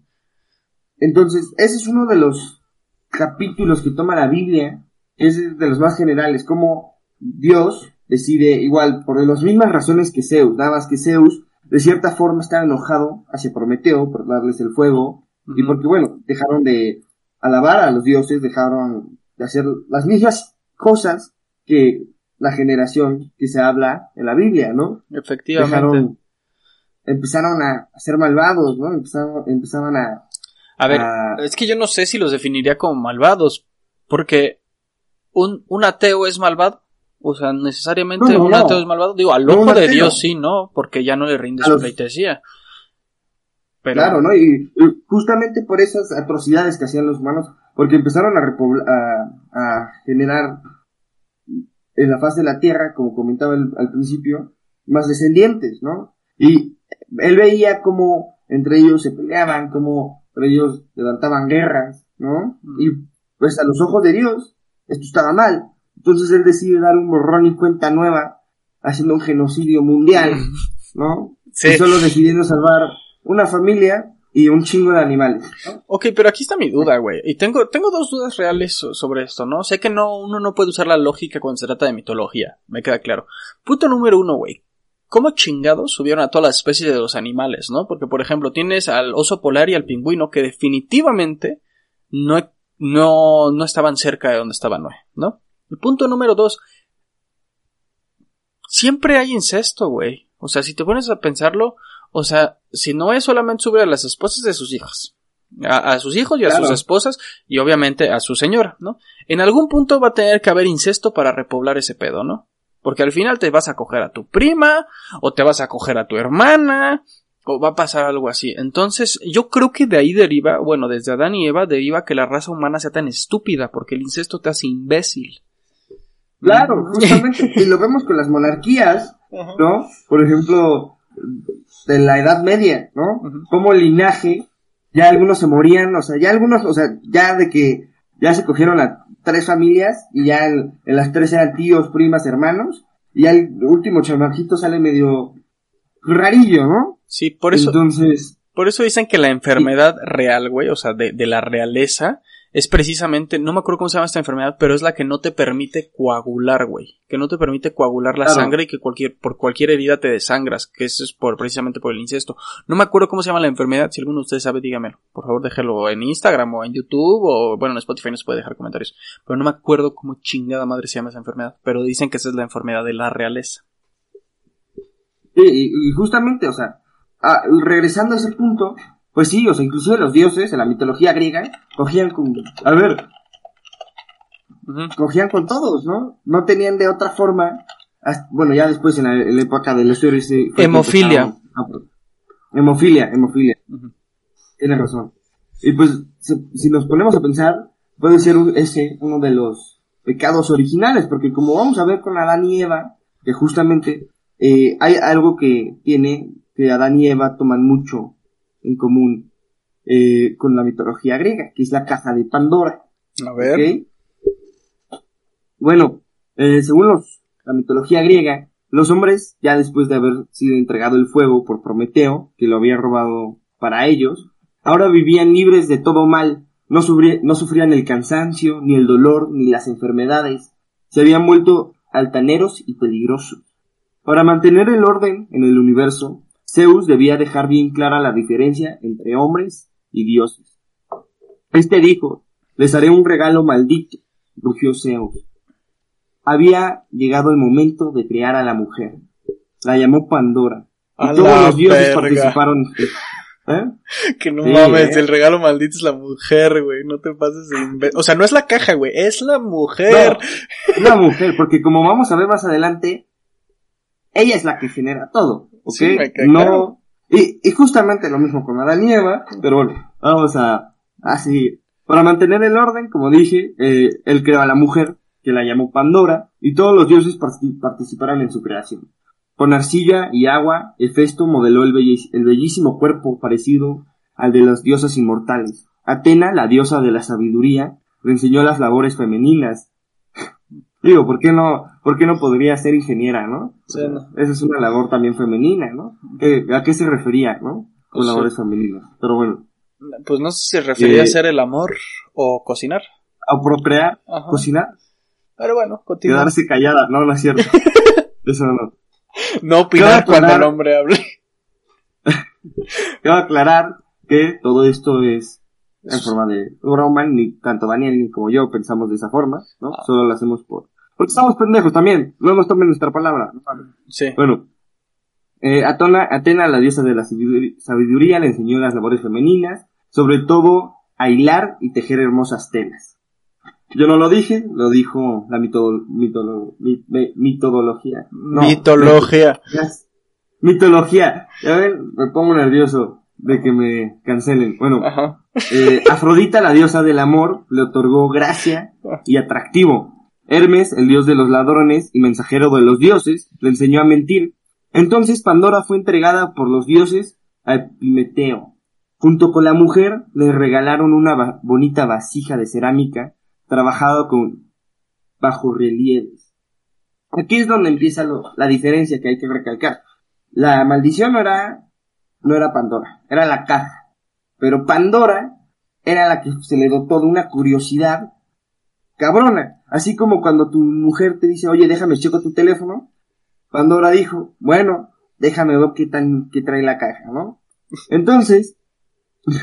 entonces, ese es uno de los capítulos que toma la Biblia, es de los más generales, como Dios decide, igual, por las mismas razones que Zeus, nada más que Zeus, de cierta forma estaba enojado hacia Prometeo por darles el fuego, y porque, bueno, dejaron de alabar a los dioses, dejaron de hacer las mismas cosas que la generación que se habla en la Biblia, ¿no? Efectivamente. Dejaron, empezaron a, ser malvados, ¿no? Empezaron, empezaban a, A ver, es que yo no sé si los definiría como malvados, porque un, un ateo es malvado. O sea, necesariamente No, no, un no. ateo es malvado. Digo, al ojo de. Dios sí, ¿no? Porque ya no le rinde su pleitesía. Pero, Claro, ¿no? Y, y justamente por esas atrocidades que hacían los humanos, porque empezaron a, a generar en la faz de la tierra, como comentaba el- al principio, más descendientes, ¿no? Y él veía cómo entre ellos se peleaban, cómo entre ellos levantaban guerras, ¿no? Mm. Y pues a los ojos de Dios, esto estaba mal. Entonces él decide dar un borrón y cuenta nueva, haciendo un genocidio mundial, ¿no? Sí. Y solo decidiendo salvar una familia y un chingo de animales. Ok, pero aquí está mi duda, güey. Y tengo, tengo dos dudas reales so- sobre esto, ¿no? Sé que no, uno no puede usar la lógica cuando se trata de mitología. Me queda claro. Punto número uno, güey. ¿Cómo chingados subieron a todas las especies de los animales, no? Porque, por ejemplo, tienes al oso polar y al pingüino que definitivamente no, no, no estaban cerca de donde estaba Noé, ¿no? Y punto número dos. Siempre hay incesto, güey. O sea, si te pones a pensarlo, o sea, si Noé solamente sube a las esposas de sus hijas, a, a sus hijos y a Claro. sus esposas y obviamente a su señora, ¿no? En algún punto va a tener que haber incesto para repoblar ese pedo, ¿no? Porque al final te vas a coger a tu prima, o te vas a coger a tu hermana, o va a pasar algo así. Entonces, yo creo que de ahí deriva, bueno, desde Adán y Eva deriva que la raza humana sea tan estúpida, porque el incesto te hace imbécil. Claro, justamente. y lo vemos con las monarquías, ¿no? Por ejemplo, de la Edad Media, ¿no? Como linaje, ya algunos se morían, o sea, ya algunos, o sea, ya de que ya se cogieron a tres familias y ya en, en las tres eran tíos, primas, hermanos, y ya el último chamaquito sale medio rarillo, ¿no? Sí, por eso, Entonces, por eso dicen que la enfermedad real, güey, o sea, de, de la realeza, es precisamente, no me acuerdo cómo se llama esta enfermedad, pero es la que no te permite coagular, güey. Que no te permite coagular la Claro. sangre y que cualquier, por cualquier herida te desangras, que eso es por, precisamente por el incesto. No me acuerdo cómo se llama la enfermedad, si alguno de ustedes sabe, dígamelo. Por favor, déjelo en Instagram o en YouTube o, bueno, en Spotify nos puede dejar comentarios. Pero no me acuerdo cómo chingada madre se llama esa enfermedad, pero dicen que esa es la enfermedad de la realeza. Sí, y, y justamente, o sea, ah, regresando a ese punto, pues sí, o sea, inclusive los dioses en la mitología griega cogían con, a ver, cogían con todos, ¿no? No tenían de otra forma, hasta- bueno, ya después en la, en la época de los héroes fue que Hemofilia. hemofilia, hemofilia, Ujú. tienes razón. Y pues, si, si nos ponemos a pensar, puede ser un- ese uno de los pecados originales, porque como vamos a ver con Adán y Eva, que justamente eh, hay algo que tiene que Adán y Eva toman mucho en común eh, con la mitología griega, que es la caja de Pandora. A ver. Bueno, eh, según los, la mitología griega, los hombres, ya después de haber sido entregado el fuego por Prometeo, que lo había robado para ellos, ahora vivían libres de todo mal, no sufrían el cansancio, ni el dolor, ni las enfermedades, se habían vuelto altaneros y peligrosos. Para mantener el orden en el universo, Zeus debía dejar bien clara la diferencia entre hombres y dioses. Este dijo, les haré un regalo maldito, rugió Zeus. Había llegado el momento de crear a la mujer. La llamó Pandora. Y A todos los dioses verga. participaron. ¿Eh? Que no Sí, mames, ¿eh? el regalo maldito es la mujer, güey. No te pases de O sea, no es la caja, güey. Es la mujer. No, la mujer, porque como vamos a ver más adelante, ella es la que genera todo. ¿Ok? Sí, me cae no. claro. Y, y justamente lo mismo con Adán y Eva, pero bueno, vamos a, a seguir. Para mantener el orden, como dije, eh, él creó a la mujer, que la llamó Pandora, y todos los dioses parti- participaron en su creación. Con arcilla y agua, Hefesto modeló el, el bellísimo cuerpo parecido al de las diosas inmortales. Atena, la diosa de la sabiduría, le enseñó las labores femeninas. Digo, ¿por qué no, por qué no podría ser ingeniera, no? Sí, no. Esa es una labor también femenina, ¿no? ¿Qué- ¿A qué se refería, no? Con Pues sí. labores femeninas. Pero bueno, Pues no sé si se refería Eh, a hacer el amor o cocinar. a procrear, Ajá. cocinar, Pero bueno, continúa. quedarse callada, no, no es cierto. Eso no. No opinar cuando el hombre hable. Quiero aclarar que todo esto es en forma de broma, ni tanto Daniel ni como yo pensamos de esa forma, ¿no? Ah. Solo lo hacemos por... Porque estamos pendejos también, no nos tomen nuestra palabra. ¿no? Sí. Bueno, eh, Atona, Atena, la diosa de la sabidur- sabiduría, le enseñó las labores femeninas, sobre todo a hilar y tejer hermosas telas. Yo no lo dije, lo dijo la mito- mitolo- mi- me- mitología. No, Mitología. Mitología. Ya ven, me pongo nervioso de que me cancelen. Bueno, eh, Afrodita, la diosa del amor, le otorgó gracia y atractivo. Hermes, el dios de los ladrones y mensajero de los dioses, le enseñó a mentir. Entonces Pandora fue entregada por los dioses a Epimeteo. Junto con la mujer le regalaron una bonita vasija de cerámica trabajada con bajorrelieves. Aquí es donde empieza la diferencia que hay que recalcar. La maldición no era, no era Pandora, era la caja. Pero Pandora era la que se le dotó de una curiosidad cabrona. Así como cuando tu mujer te dice, oye, déjame checo tu teléfono. Pandora dijo, bueno, déjame ver qué tan, qué trae la caja, ¿no? Entonces,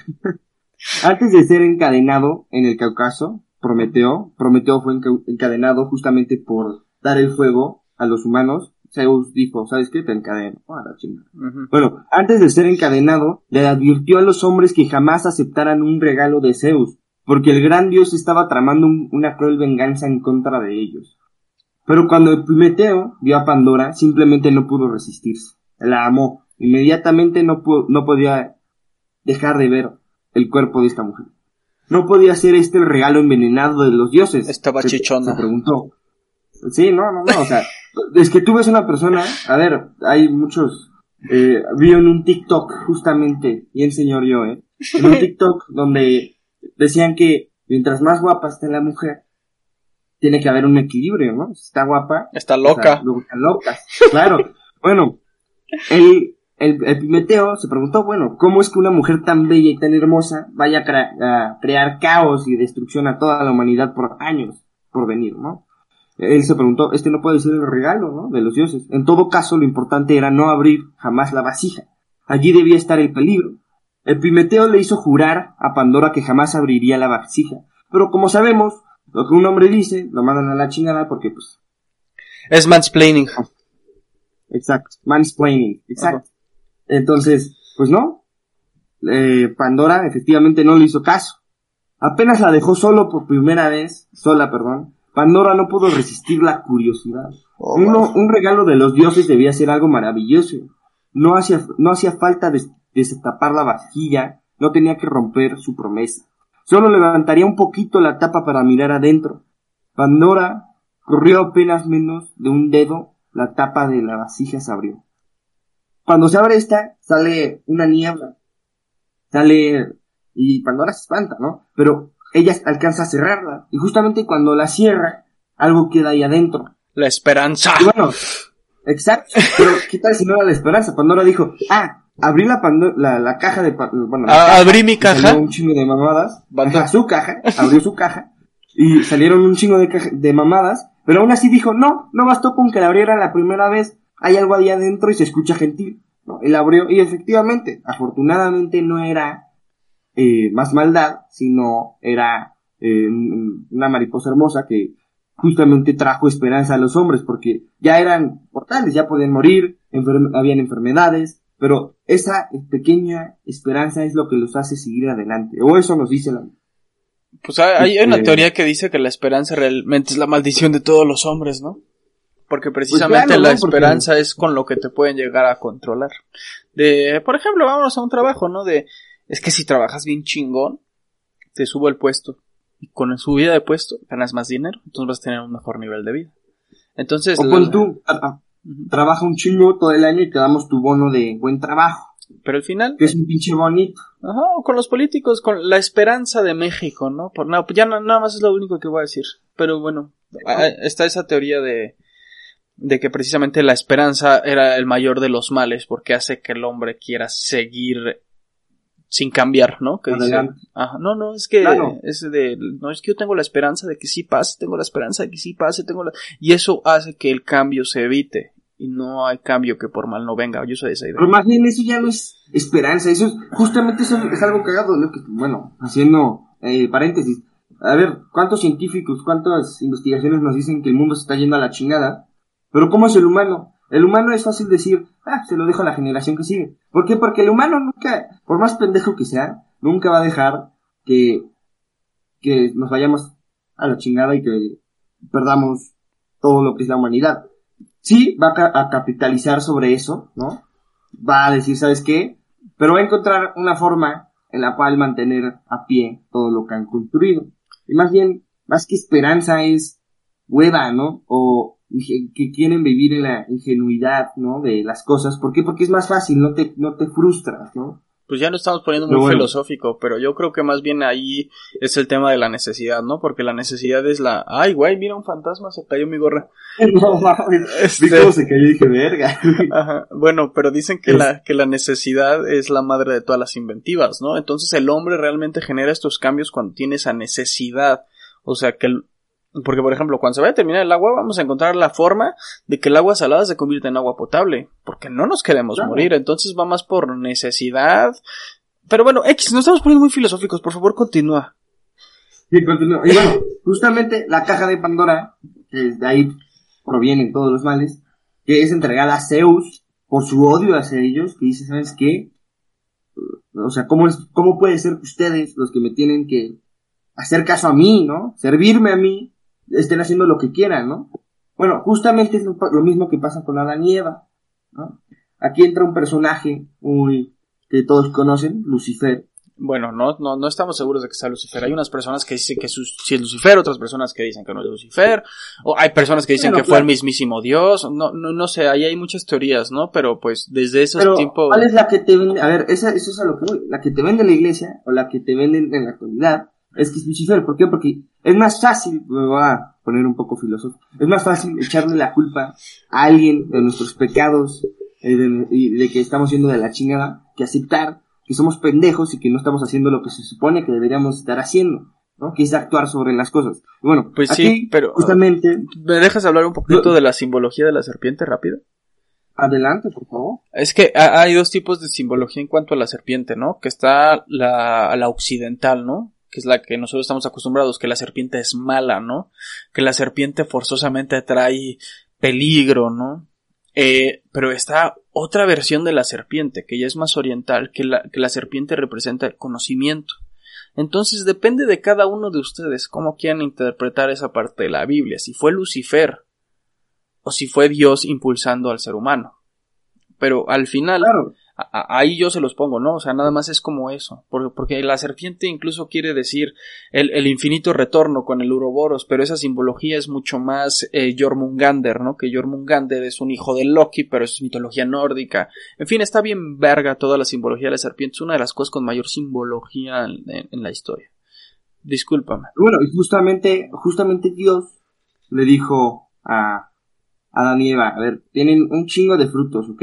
antes de ser encadenado en el Cáucaso, Prometeo, Prometeo fue enca- encadenado justamente por dar el fuego a los humanos. Zeus dijo, ¿sabes qué? Te encadeno. Ah, la. Bueno, antes de ser encadenado, le advirtió a los hombres que jamás aceptaran un regalo de Zeus, porque el gran dios estaba tramando un- una cruel venganza en contra de ellos. Pero cuando Epimeteo vio a Pandora, simplemente no pudo resistirse. La amó. Inmediatamente no, no podía dejar de ver el cuerpo de esta mujer. No podía ser este el regalo envenenado de los dioses. Estaba Se- chichona. Se preguntó. Sí, no, no, no, o sea, es que tú ves una persona, a ver, hay muchos, eh, vi en un TikTok justamente, bien señor yo, eh, en un TikTok donde decían que mientras más guapa esté la mujer, tiene que haber un equilibrio, ¿no? Si está guapa, Está o sea, loca. luego están locas. Claro. Bueno, el, el, Epimeteo se preguntó, bueno, ¿cómo es que una mujer tan bella y tan hermosa vaya a, a crear caos y destrucción a toda la humanidad por años por venir, ¿no? Él se preguntó, este no puede ser el regalo, ¿no? De los dioses. En todo caso, lo importante era no abrir jamás la vasija. Allí debía estar el peligro. Epimeteo le hizo jurar a Pandora que jamás abriría la vasija. Pero como sabemos, lo que un hombre dice, lo mandan a la chingada porque, pues... Es mansplaining. Exacto, mansplaining, exacto. Entonces, pues no. Eh, Pandora efectivamente no le hizo caso. Apenas la dejó solo por primera vez, sola, perdón, Pandora no pudo resistir la curiosidad. Oh, un regalo de los dioses debía ser algo maravilloso. No hacía, no hacía falta destapar la vajilla, no tenía que romper su promesa. Solo levantaría un poquito la tapa para mirar adentro. Pandora corrió apenas menos de un dedo, la tapa de la vasija se abrió. Cuando se abre esta, sale una niebla. Sale, y Pandora se espanta, ¿no? Pero ella alcanza a cerrarla. Y justamente cuando la cierra, algo queda ahí adentro. La esperanza. Y bueno, exacto. Pero ¿qué tal si no era la esperanza? Pandora dijo, ah, abrí la, la, la, caja de... Bueno, ah, abrí mi caja. Un chingo de mamadas. Ajá, su caja. Abrió su caja. Y salieron un chingo de, de mamadas. Pero aún así dijo, no, no bastó con que la abriera la primera vez. Hay algo ahí adentro y se escucha gentil. ¿no? Y la abrió y efectivamente, afortunadamente no era eh, más maldad, sino era eh, una mariposa hermosa que justamente trajo esperanza a los hombres, porque ya eran mortales, ya podían morir, habían enfermedades, pero esa pequeña esperanza es lo que los hace seguir adelante, o eso nos dice la... Pues hay, una este, teoría que dice que la esperanza realmente es la maldición de todos los hombres, ¿no? Porque pues precisamente la esperanza es con lo que te pueden llegar a controlar. De, por ejemplo, vámonos a un trabajo, ¿no? De, es que si trabajas bien chingón, te subo el puesto. Y con la subida de puesto ganas más dinero, entonces vas a tener un mejor nivel de vida. Entonces... O con tú, trabaja un chingo todo el año y te damos tu bono de buen trabajo. Pero al final... Que es un pinche bonito. Ajá, o con los políticos, con la esperanza de México, ¿no? Por, no ya nada más es lo único que voy a decir. Pero bueno, está esa teoría de, de que precisamente la esperanza era el mayor de los males porque hace que el hombre quiera seguir sin cambiar, ¿no? Que dice, ajá, no, no, es que es de, no es que yo tengo la esperanza de que sí pase, tengo la esperanza de que sí pase, tengo la, y eso hace que el cambio se evite y no hay cambio que por mal no venga. Yo soy de esa idea. Pero más bien eso ya no es esperanza, eso es justamente eso es algo cagado, que, bueno, haciendo eh, paréntesis. A ver, ¿cuántos científicos, cuántas investigaciones nos dicen que el mundo se está yendo a la chingada? Pero ¿cómo es el humano? El humano es fácil decir, ah, se lo dejo a la generación que sigue. ¿Por qué? Porque el humano nunca, por más pendejo que sea, nunca va a dejar que, que nos vayamos a la chingada y que perdamos todo lo que es la humanidad. Sí, va a, capitalizar sobre eso, ¿no? Va a decir, ¿sabes qué? Pero va a encontrar una forma en la cual mantener a pie todo lo que han construido. Y más bien, más que esperanza es hueva, ¿no? O, que quieren vivir en la ingenuidad, ¿no? De las cosas. ¿Por qué? Porque es más fácil, no te, no te frustras, ¿no? Pues ya no estamos poniendo muy filosófico, pero yo creo que más bien ahí es el tema de la necesidad, ¿no? Porque la necesidad es la, ay, güey, mira un fantasma, se cayó mi gorra. No, este... vi cómo se cayó y dije, verga. Ajá. Bueno, pero dicen que la, que la necesidad es la madre de todas las inventivas, ¿no? Entonces el hombre realmente genera estos cambios cuando tiene esa necesidad. O sea, que porque, por ejemplo, cuando se vaya a terminar el agua, vamos a encontrar la forma de que el agua salada se convierta en agua potable. Porque no nos queremos morir. Entonces va más por necesidad. Pero bueno, X, nos estamos poniendo muy filosóficos. Por favor, continúa. Sí, continúa. Y bueno, justamente la caja de Pandora, que de ahí provienen todos los males, que es entregada a Zeus por su odio hacia ellos, que dice, ¿sabes qué? O sea, ¿cómo, es, ¿cómo puede ser que ustedes, los que me tienen que hacer caso a mí, ¿no? Servirme a mí, estén haciendo lo que quieran, ¿no? Bueno, justamente es lo, mismo que pasa con Adán y Eva, ¿no? Aquí entra un personaje muy que todos conocen, Lucifer. Bueno, no, no, no estamos seguros de que sea Lucifer. Hay unas personas que dicen que sí es Lucifer, otras personas que dicen que no es Lucifer, o hay personas que dicen que fue el mismísimo Dios. No, no, no sé, ahí hay muchas teorías, ¿no? Pero pues desde esos tiempos. ¿Cuál es la que te vende? A ver, esa, eso es a lo que voy. La que te vende la iglesia o la que te venden en la actualidad es que es Lucifer. ¿Por qué? Porque es más fácil, me voy a poner un poco filósofo, es más fácil echarle la culpa a alguien de nuestros pecados eh, de, y de que estamos siendo de la chingada, que aceptar que somos pendejos y que no estamos haciendo lo que se supone que deberíamos estar haciendo, ¿no? Que es actuar sobre las cosas. Bueno, Pues aquí, sí, pero- justamente, ¿Me dejas hablar un poquito de la simbología de la serpiente rápido? adelante, por favor. Es que ha- hay dos tipos de simbología en cuanto a la serpiente, ¿no? Que está la, la occidental, ¿no? Que es la que nosotros estamos acostumbrados, que la serpiente es mala, ¿no? Que la serpiente forzosamente trae peligro, ¿no? Eh, pero está otra versión de la serpiente, que ya es más oriental, que la, que la serpiente representa el conocimiento. Entonces depende de cada uno de ustedes cómo quieran interpretar esa parte de la Biblia, si fue Lucifer o si fue Dios impulsando al ser humano. Pero al final, ahí yo se los pongo, ¿no? O sea, nada más es como eso. Porque, porque la serpiente incluso quiere decir el, el infinito retorno con el Uroboros, pero esa simbología es mucho más eh, Jormungander, ¿no? Que Jormungander es un hijo de Loki, pero es mitología nórdica. En fin, está bien verga toda la simbología de la serpiente. Es una de las cosas con mayor simbología en, la historia. Discúlpame. Bueno, y justamente, justamente Dios le dijo a Adán y Eva, a ver, tienen un chingo de frutos, ¿ok?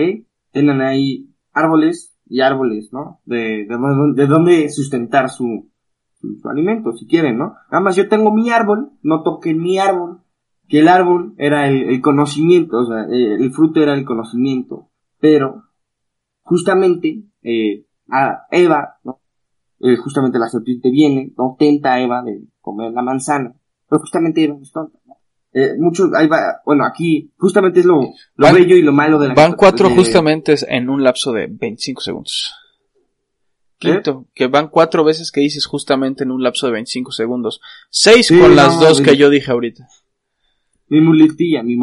Tienen ahí árboles y árboles, ¿no? De, de, de dónde sustentar su, su, su alimento, si quieren, ¿no? Nada más yo tengo mi árbol, no toquen mi árbol, que el árbol era el, conocimiento, o sea, el fruto era el conocimiento, pero justamente eh, a Eva, ¿no? Eh, justamente la serpiente viene, no tenta a Eva de comer la manzana, pero justamente Eva es tonta. Eh, muchos, ahí va, bueno, aquí justamente es lo, lo Van- bello y lo malo de la Van cuatro de- justamente en un lapso de 25 segundos. Quinto, que van cuatro veces que dices justamente en un lapso de 25 segundos. Seis Sí, con las no, dos que yo dije ahorita. Mi muletilla, mi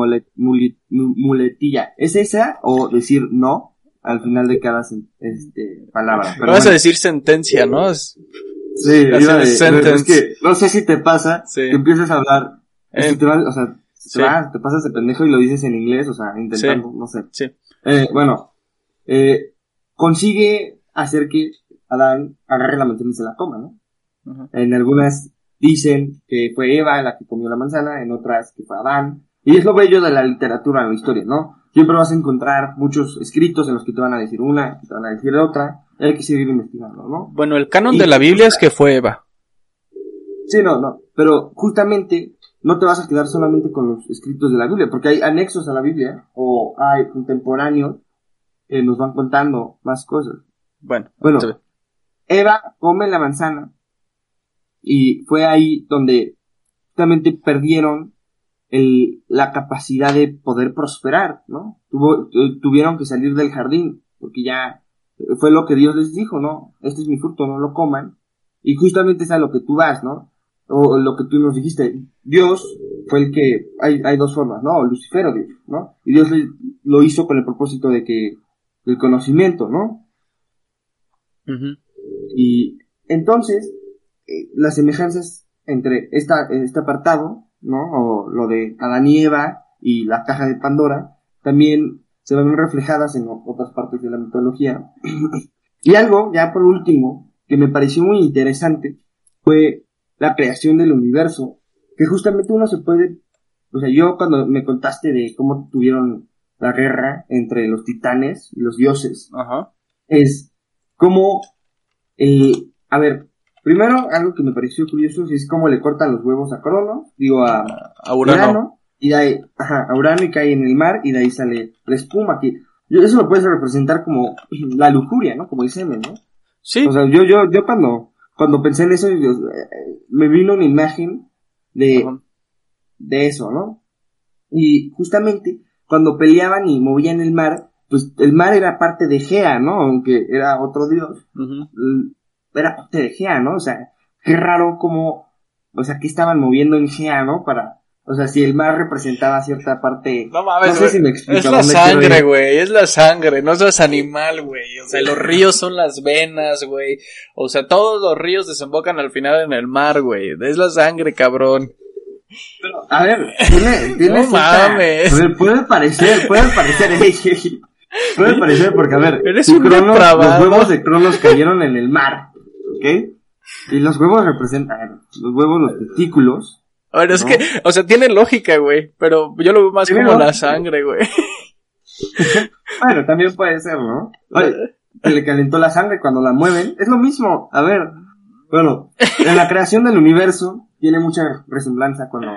muletilla, ¿es esa o decir no al final de cada este, palabra? Pero Vas a decir sentencia, ¿no? Es- Sí, iba de- es que no sé si te pasa Sí. que empiezas a hablar, Eh, si te vas, o sea, sí. te, vas, te pasas de pendejo y lo dices en inglés, o sea, intentando, no sé. Sí. Eh, bueno, eh, consigue hacer que Adán agarre la manzana y se la coma, ¿no? En algunas dicen que fue Eva la que comió la manzana, en otras que fue Adán. Y es lo bello de la literatura, la historia, ¿no? Siempre vas a encontrar muchos escritos en los que te van a decir una, te van a decir otra, hay que seguir investigando, ¿no? Bueno, el canon Y- de la Biblia es que fue Eva. Sí, no, no. Pero justamente no te vas a quedar solamente con los escritos de la Biblia, porque hay anexos a la Biblia, o hay contemporáneos que nos van contando más cosas. Bueno, Bueno. Eva come la manzana y fue ahí donde justamente perdieron el, la capacidad de poder prosperar, ¿no? Tuvo, tu- tuvieron que salir del jardín porque ya fue lo que Dios les dijo, ¿no? Este es mi fruto, no lo coman. Y justamente es a lo que tú vas, ¿no? O lo que tú nos dijiste. Dios fue el que, hay, hay dos formas, ¿no? Lucifer o Dios, ¿no? Y Dios le- lo hizo con el propósito de que, el conocimiento, ¿no? Y entonces, eh, las semejanzas entre esta, este apartado, ¿no? O lo de Adán y Eva y la caja de Pandora, también se ven reflejadas en otras partes de la mitología. y algo, ya por último, que me pareció muy interesante, fue la creación del universo, que justamente uno se puede, o sea, yo cuando me contaste de cómo tuvieron la guerra entre los titanes y los dioses, Ajá. es como el, a ver, primero algo que me pareció curioso es cómo le cortan los huevos a Cronos, digo a, A Urano. Urano, y de ahí, ajá, a Urano y cae en el mar y de ahí sale la espuma que yo- eso lo puedes representar como la lujuria, ¿no? Como el semen, ¿no? Sí. O sea, yo, yo, yo cuando, cuando pensé en eso, me vino una imagen de, Ajá. de eso, ¿no? Y justamente cuando peleaban y movían el mar, pues el mar era parte de Gea, ¿no? Aunque era otro dios, era parte de Gea, ¿no? O sea, qué raro como, o sea, que estaban moviendo en Gea, ¿no? Para, o sea, si el mar representaba cierta parte, No mames, no sé güey. si me explico. Es la ¿dónde quiero sangre, güey. Es la sangre. No seas animal, güey. O sea, los ríos son las venas, güey. O sea, todos los ríos desembocan al final en el mar, güey. Es la sangre, cabrón. A ver, tiene, tiene No cierta- mames. ver, puede parecer, puede parecer, puede parecer porque a ver, Eres si un Cronos- depravado. los huevos de Cronos cayeron en el mar, ¿ok? Y los huevos representan, a ver, los huevos, los testículos, A ver, es No. que, o sea, tiene lógica, güey. Pero yo lo veo más como la sangre, güey. bueno, también puede ser, ¿no? Oye, se le calentó la sangre cuando la mueven. Es lo mismo. A ver. Bueno, en la creación del universo tiene mucha resemblanza con, lo-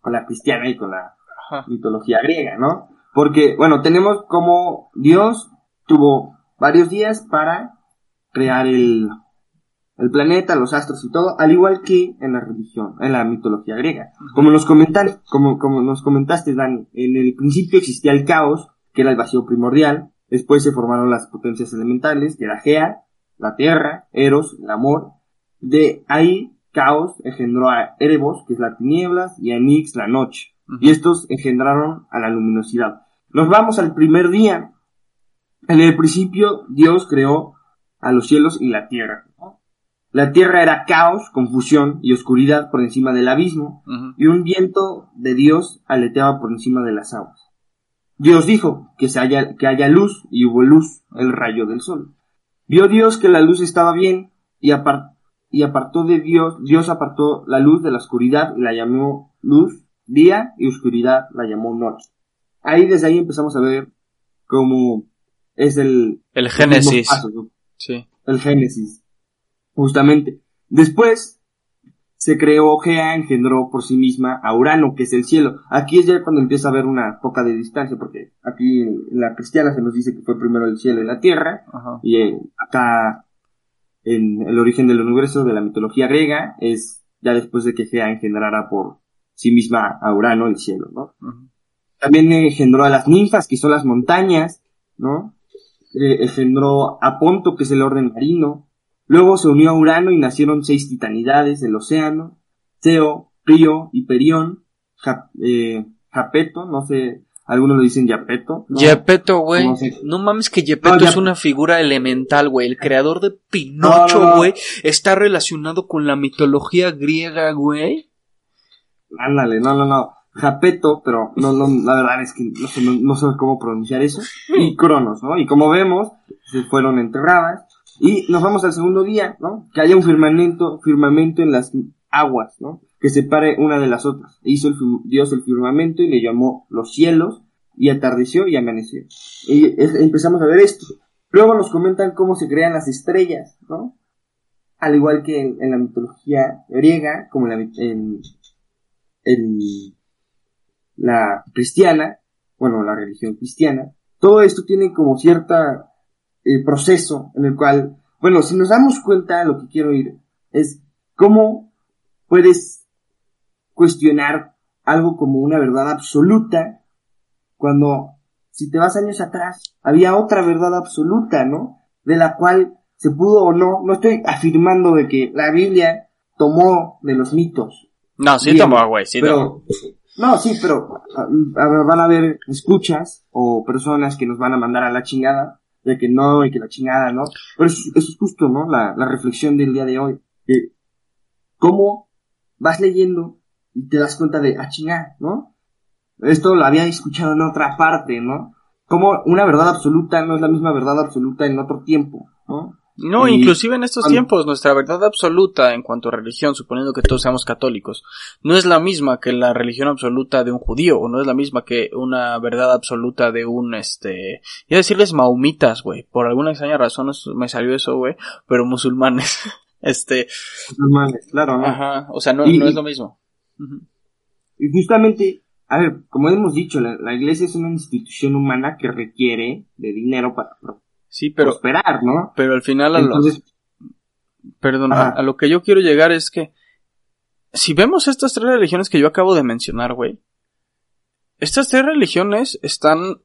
con la cristiana y con la Ajá. mitología griega, ¿no? Porque, bueno, tenemos como Dios tuvo varios días para crear el, el planeta, los astros y todo, al igual que en la religión, en la mitología griega. Como nos comentan, como, como nos comentaste, Dani, en el principio existía el caos, que era el vacío primordial, después se formaron las potencias elementales, que era Gea, la tierra, Eros, el amor, de ahí caos engendró a Erebos, que es la tinieblas, y a Nix, la noche, y estos engendraron a la luminosidad. Nos vamos al primer día. En el principio Dios creó a los cielos y la tierra. La tierra era caos, confusión y oscuridad por encima del abismo, y un viento de Dios aleteaba por encima de las aguas. Dios dijo que, se haya, que haya luz, y hubo luz, el rayo del sol. Vio Dios que la luz estaba bien, y, apar- y apartó de Dios, Dios apartó la luz de la oscuridad, y la llamó luz, día, y oscuridad la llamó noche. Ahí, desde ahí empezamos a ver cómo es el... El Génesis. ¿no? Sí. el Génesis. Justamente. Después se creó Gea, engendró por sí misma a Urano, que es el cielo. Aquí es ya cuando empieza a haber una poca de distancia, porque aquí en la cristiana se nos dice que fue primero el cielo y la tierra, Ajá. y eh, acá en el origen del universo de la mitología griega es ya después de que Gea engendrara por sí misma a Urano, el cielo, ¿no? También engendró a las ninfas, que son las montañas, ¿no? Eh, engendró a Ponto, que es el orden marino. Luego se unió a Urano y nacieron seis titanidades del océano. Teo, Río, Hiperión, Ja- eh, Japeto, no sé, algunos lo dicen Yapeto. ¿no? Güey. No sé. No mames que Yepeto No, es una figura elemental, güey. El creador de Pinocho, No, no, no. güey, está relacionado con la mitología griega, güey. Ándale, no, no, no. Japeto, pero no, no, la verdad es que no sé, no, no sé cómo pronunciar eso. Y Cronos, ¿no? Y como vemos, se fueron enterradas. Y nos vamos al segundo día, ¿no? Que haya un firmamento, firmamento en las aguas, ¿no? Que separe una de las otras. E hizo el Dios el firmamento y le llamó los cielos, y atardeció y amaneció. Y empezamos a ver esto. Luego nos comentan cómo se crean las estrellas, ¿no? Al igual que en, la mitología griega, como en la, en, en la cristiana, bueno, la religión cristiana, todo esto tiene como cierta eh, proceso en el cual, bueno, si nos damos cuenta, lo que quiero ir es cómo puedes cuestionar algo como una verdad absoluta cuando, si te vas años atrás, había otra verdad absoluta, ¿no? De la cual se pudo o no, no estoy afirmando de que la Biblia tomó de los mitos, No, sí Bien, tomó, güey, sí tomó. no, sí, pero a- a- van a haber escuchas o personas que nos van a mandar a la chingada de que no y que la chingada, ¿no? Pero eso, eso es justo, ¿no? La, la reflexión del día de hoy. Que cómo vas leyendo y te das cuenta de, ah, chingada, ¿no? Esto lo había escuchado en otra parte, ¿no? Como una verdad absoluta no es la misma verdad absoluta en otro tiempo, ¿no? No, Y- inclusive en estos tiempos, nuestra verdad absoluta en cuanto a religión, suponiendo que todos seamos católicos, no es la misma que la religión absoluta de un judío, o no es la misma que una verdad absoluta de un, este, iba a decirles maumitas, güey, por alguna extraña razón me salió eso, güey, pero musulmanes, este, Normales, claro, ¿no? ajá, o sea, no, Y- no es lo mismo. Y justamente, a ver, como hemos dicho, la, la iglesia es una institución humana que requiere de dinero para Sí, pero, prosperar, ¿no? pero al final a lo, Entonces, Perdón, a, a lo que yo quiero llegar es que si vemos estas tres religiones que yo acabo de mencionar, güey, estas tres religiones están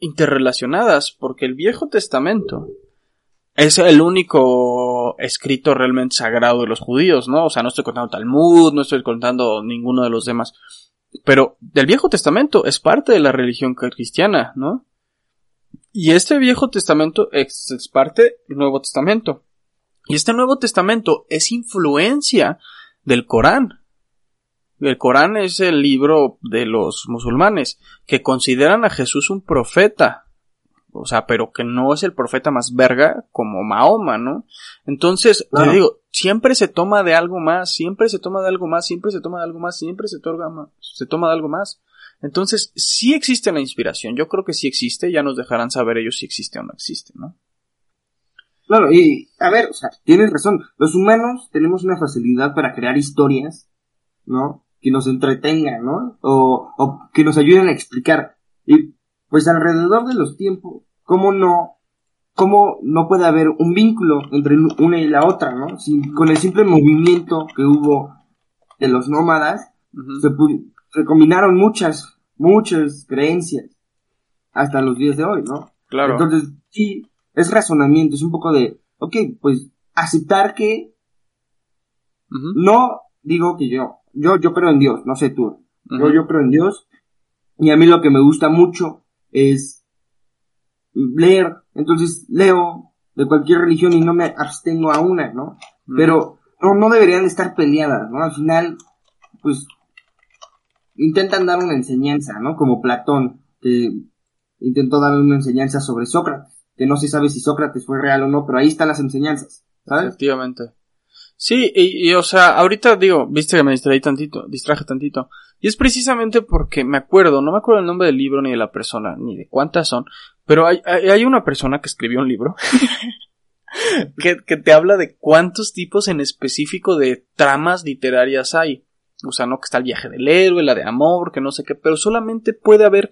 interrelacionadas porque el Viejo Testamento es el único escrito realmente sagrado de los judíos, ¿no? O sea, no estoy contando Talmud, no estoy contando ninguno de los demás. Pero del Viejo Testamento es parte de la religión cristiana, ¿no? Y este Viejo Testamento es, es parte del Nuevo Testamento. Y este Nuevo Testamento es influencia del Corán. El Corán es el libro de los musulmanes que consideran a Jesús un profeta. O sea, pero que no es el profeta más verga como Mahoma, ¿no? Entonces, Claro. digo, siempre se toma de algo más, siempre se toma de algo más, siempre se toma de algo más, siempre se toma, se toma de algo más. Entonces, sí existe la inspiración. Yo creo que sí existe. Ya nos dejarán saber ellos si existe o no existe, ¿no? Claro, y a ver, o sea, tienes razón. Los humanos tenemos una facilidad para crear historias, ¿no? Que nos entretengan, ¿no? O, o que nos ayuden a explicar. Y pues alrededor de los tiempos, ¿cómo no? ¿Cómo no puede haber un vínculo entre una y la otra, ¿no? Si, con el simple movimiento que hubo de los nómadas, pu- se combinaron muchas, muchas creencias hasta los días de hoy, ¿no? Claro. Entonces, sí, es razonamiento, es un poco de, ok, pues aceptar que no digo que yo, yo, yo creo en Dios, no sé tú, yo, yo creo en Dios y a mí lo que me gusta mucho es leer, entonces leo de cualquier religión y no me abstengo a una, ¿no? Pero no, no deberían estar peleadas, ¿no? Al final, pues, intentan dar una enseñanza, ¿no? Como Platón, que intentó dar una enseñanza sobre Sócrates, que no se sabe si Sócrates fue real o no, pero ahí están las enseñanzas, ¿sabes? Efectivamente. Sí, y, o sea, ahorita digo, viste que me distraí tantito, distraje tantito. Y es precisamente porque me acuerdo, no me acuerdo el nombre del libro ni de la persona, ni de cuántas son, pero hay, hay, una persona que escribió un libro que te habla de cuántos tipos en específico de tramas literarias hay. O sea, no que está el viaje del héroe, la de amor, que no sé qué, pero solamente puede haber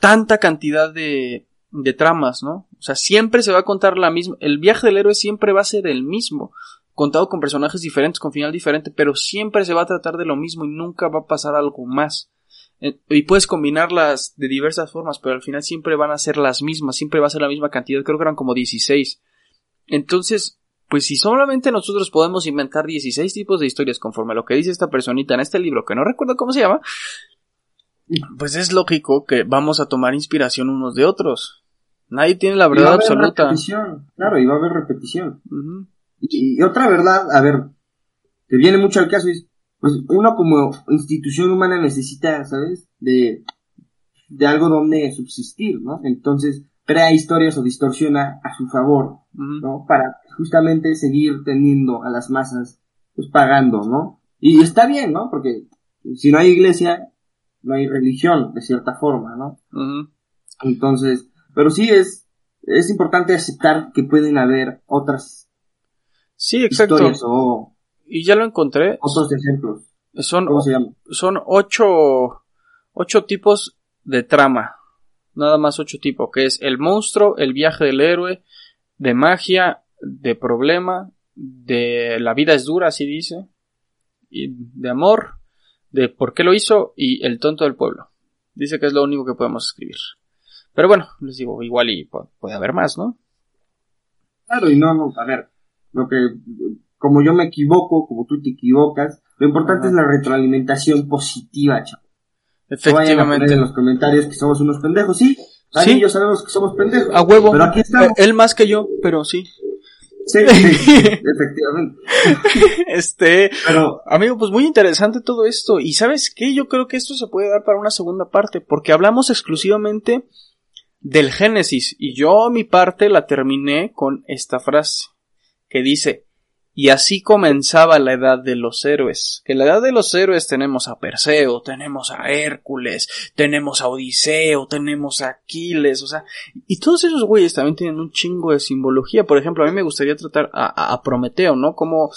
tanta cantidad de, de tramas, ¿no? O sea, siempre se va a contar la misma. El viaje del héroe siempre va a ser el mismo, contado con personajes diferentes, con final diferente, pero siempre se va a tratar de lo mismo y nunca va a pasar algo más. Eh, Y puedes combinarlas de diversas formas, pero al final siempre van a ser las mismas, siempre va a ser la misma cantidad, creo que eran como 16. Entonces, pues si solamente nosotros podemos inventar 16 tipos de historias conforme a lo que dice esta personita en este libro, que no recuerdo cómo se llama, pues es lógico que vamos a tomar inspiración unos de otros. Nadie tiene la Y va a verdad haber absoluta. repetición, claro, y va a haber repetición. Y, y otra verdad, a ver, que viene mucho al caso es, pues uno como institución humana necesita, ¿sabes? De, de algo donde subsistir, ¿no? Entonces, crea historias o distorsiona a su favor. ¿no? Para justamente seguir teniendo a las masas, pues pagando, ¿no? Y está bien, ¿no? Porque si no hay iglesia, no hay religión, de cierta forma, ¿no? Entonces, pero sí es, es importante aceptar que pueden haber otras Sí, exacto. historias o Y ya lo encontré. otros ejemplos. Son, ¿Cómo se llama? son ocho, ocho tipos de trama. Nada más ocho tipos, que es el monstruo, el viaje del héroe, de magia, de problema, de la vida es dura, así dice, y de amor, de por qué lo hizo y el tonto del pueblo. Dice que es lo único que podemos escribir. Pero bueno, les digo, igual y pu- puede haber más, ¿no? Claro, y no, no, a ver, lo que, como yo me equivoco, como tú te equivocas, lo importante Ajá. es la retroalimentación positiva, chaval. No vayan a Efectivamente. en los comentarios que somos unos pendejos, sí, Sí. yo sabemos que somos pendejos. A huevo. Pero aquí estamos. Eh, Él más que yo, pero sí. Sí, sí, sí, efectivamente. Este, Pero, amigo, pues muy interesante todo esto. Y sabes qué, yo creo que esto se puede dar para una segunda parte, porque hablamos exclusivamente del Génesis. Y yo mi parte la terminé con esta frase que dice, y así comenzaba la edad de los héroes. Que en la edad de los héroes tenemos a Perseo, tenemos a Hércules, tenemos a Odiseo, tenemos a Aquiles, o sea, y todos esos güeyes también tienen un chingo de simbología. Por ejemplo, a mí me gustaría tratar a, a- Prometeo, ¿no? Como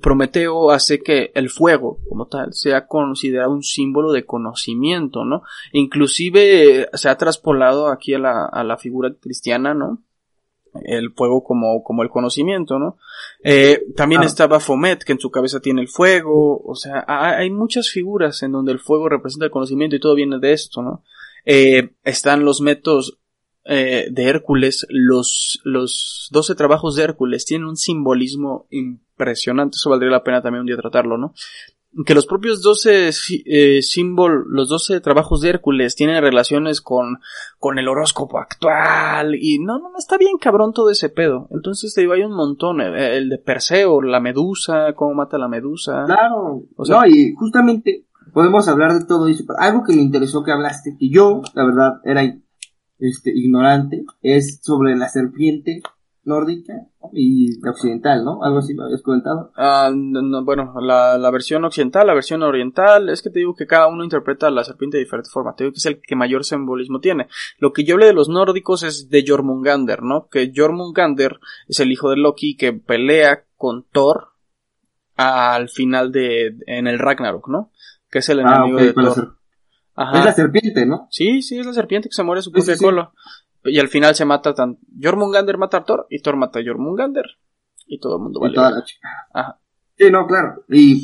Prometeo hace que el fuego, como tal, sea considerado un símbolo de conocimiento, ¿no? Inclusive eh, se ha traspolado aquí a la, a la figura cristiana, ¿no? El fuego como, como el conocimiento, ¿no? Eh, también Ah. estaba Fomet, que en su cabeza tiene el fuego, o sea, ha- hay muchas figuras en donde el fuego representa el conocimiento y todo viene de esto, ¿no? Eh, están los métodos eh, de Hércules, los, los 12 trabajos de Hércules tienen un simbolismo impresionante, eso valdría la pena también un día tratarlo, ¿no? Que los propios 12 sí- eh, símbol, los 12 trabajos de Hércules tienen relaciones con, con el horóscopo actual y no, no, está bien cabrón todo ese pedo. Entonces te digo, hay un montón, eh, el de Perseo, la medusa, cómo mata la medusa. claro, O sea- no, y justamente podemos hablar de todo eso. pero algo que me interesó que hablaste, que yo, la verdad, era este, ignorante, es sobre la serpiente nórdica y occidental, ¿no? Algo así me habías comentado. Ah, no, no, bueno, la, la versión occidental, la versión oriental, es que te digo que cada uno interpreta a la serpiente de diferente forma. Te digo que es el que mayor simbolismo tiene. Lo que yo hablé de los nórdicos es de Jormungander, ¿no? Que Jormungander es el hijo de Loki que pelea con Thor al final de, en el Ragnarok, ¿no? Que es el Ah, enemigo de Thor. ser- Ajá. Es la serpiente, ¿no? Sí, sí, es la serpiente que se muere su sí, propia sí. cola. Y al final se mata tan... Jormungander mata a Thor y Thor mata a Jormungander. Y todo el mundo vale. toda la chica. Ajá. Sí, no, claro. Y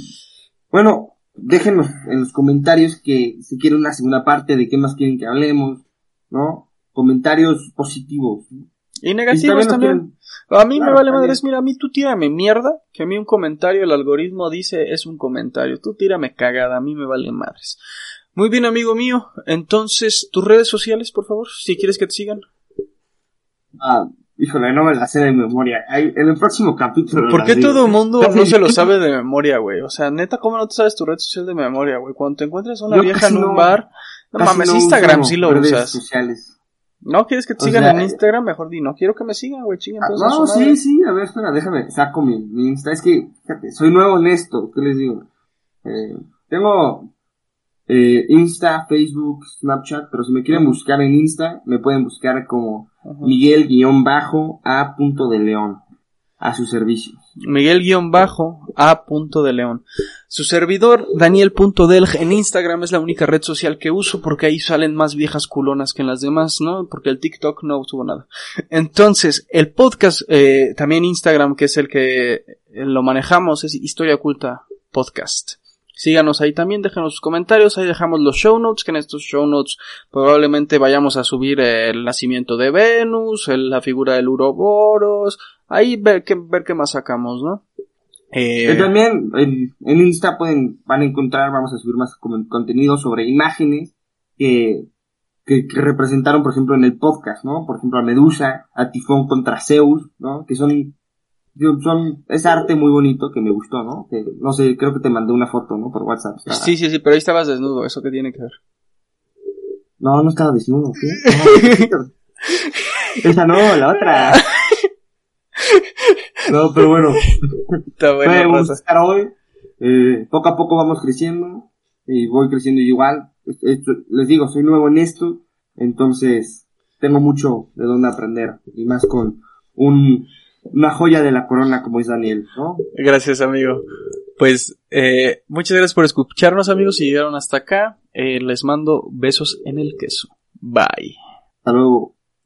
bueno, déjenos en los comentarios que si quieren una segunda parte de qué más quieren que hablemos, ¿no? Comentarios positivos. Y negativos también. A mí me vale también. madres, mira, a mí tú tírame mierda, que a mí un comentario, el algoritmo dice es un comentario, tú tírame cagada, a mí me vale madres. Muy bien, amigo mío, entonces, tus redes sociales, por favor, si quieres que te sigan. Ah, híjole, no me la sé de memoria. En el próximo capítulo. ¿Por qué todo el mundo no se lo sabe de memoria, güey? O sea, neta, ¿cómo no te sabes tu red social de memoria, güey? Cuando te encuentras a una Yo vieja en un no- bar, no mames, no Instagram sí lo usas. sociales. ¿No quieres que te O sigan sea, en Instagram? Mejor di, no quiero que me sigan, güey, chinga. Ah, no, sí, sí, a ver, espera, déjame, saco mi, mi Insta. Es que, fíjate, soy nuevo en esto, ¿qué les digo? Eh, tengo eh, Insta, Facebook, Snapchat, pero si me quieren buscar en Insta, me pueden buscar como. Miguel-A. punto de León. A su servicio. Miguel-A. punto de León. Su servidor, Daniel.delg, en Instagram es la única red social que uso porque ahí salen más viejas culonas que en las demás, ¿no? Porque el TikTok no tuvo nada. Entonces, el podcast, eh, también Instagram, que es el que lo manejamos, es Historia Oculta Podcast. Síganos ahí también, déjenos sus comentarios, ahí dejamos los show notes, que en estos show notes probablemente vayamos a subir el nacimiento de Venus, el- la figura del Uroboros, ahí ver qué, ver qué más sacamos, ¿no? Eh, también en, en Insta pueden, van a encontrar, vamos a subir más contenido sobre imágenes que, que, representaron, por ejemplo, en el podcast, ¿no? Por ejemplo, a Medusa, a Tifón contra Zeus, ¿no? Que son, son, es arte muy bonito que me gustó, ¿no? Que, no sé, creo que te mandé una foto, ¿no? Por WhatsApp. Está- sí, sí, sí, pero ahí estabas desnudo, ¿eso qué tiene que ver? No, no estaba desnudo, ¿qué? No, Esa no, la otra. No, pero bueno, Está bueno, Fue un estar hoy. Eh, poco a poco vamos creciendo y voy creciendo igual. Esto- les digo, soy nuevo en esto, entonces tengo mucho de dónde aprender y más con un, una joya de la corona como es Daniel, ¿no? Gracias, amigo. Pues, eh, muchas gracias por escucharnos, amigos, si llegaron hasta acá. Eh, les mando besos en el queso. Bye. Hasta luego.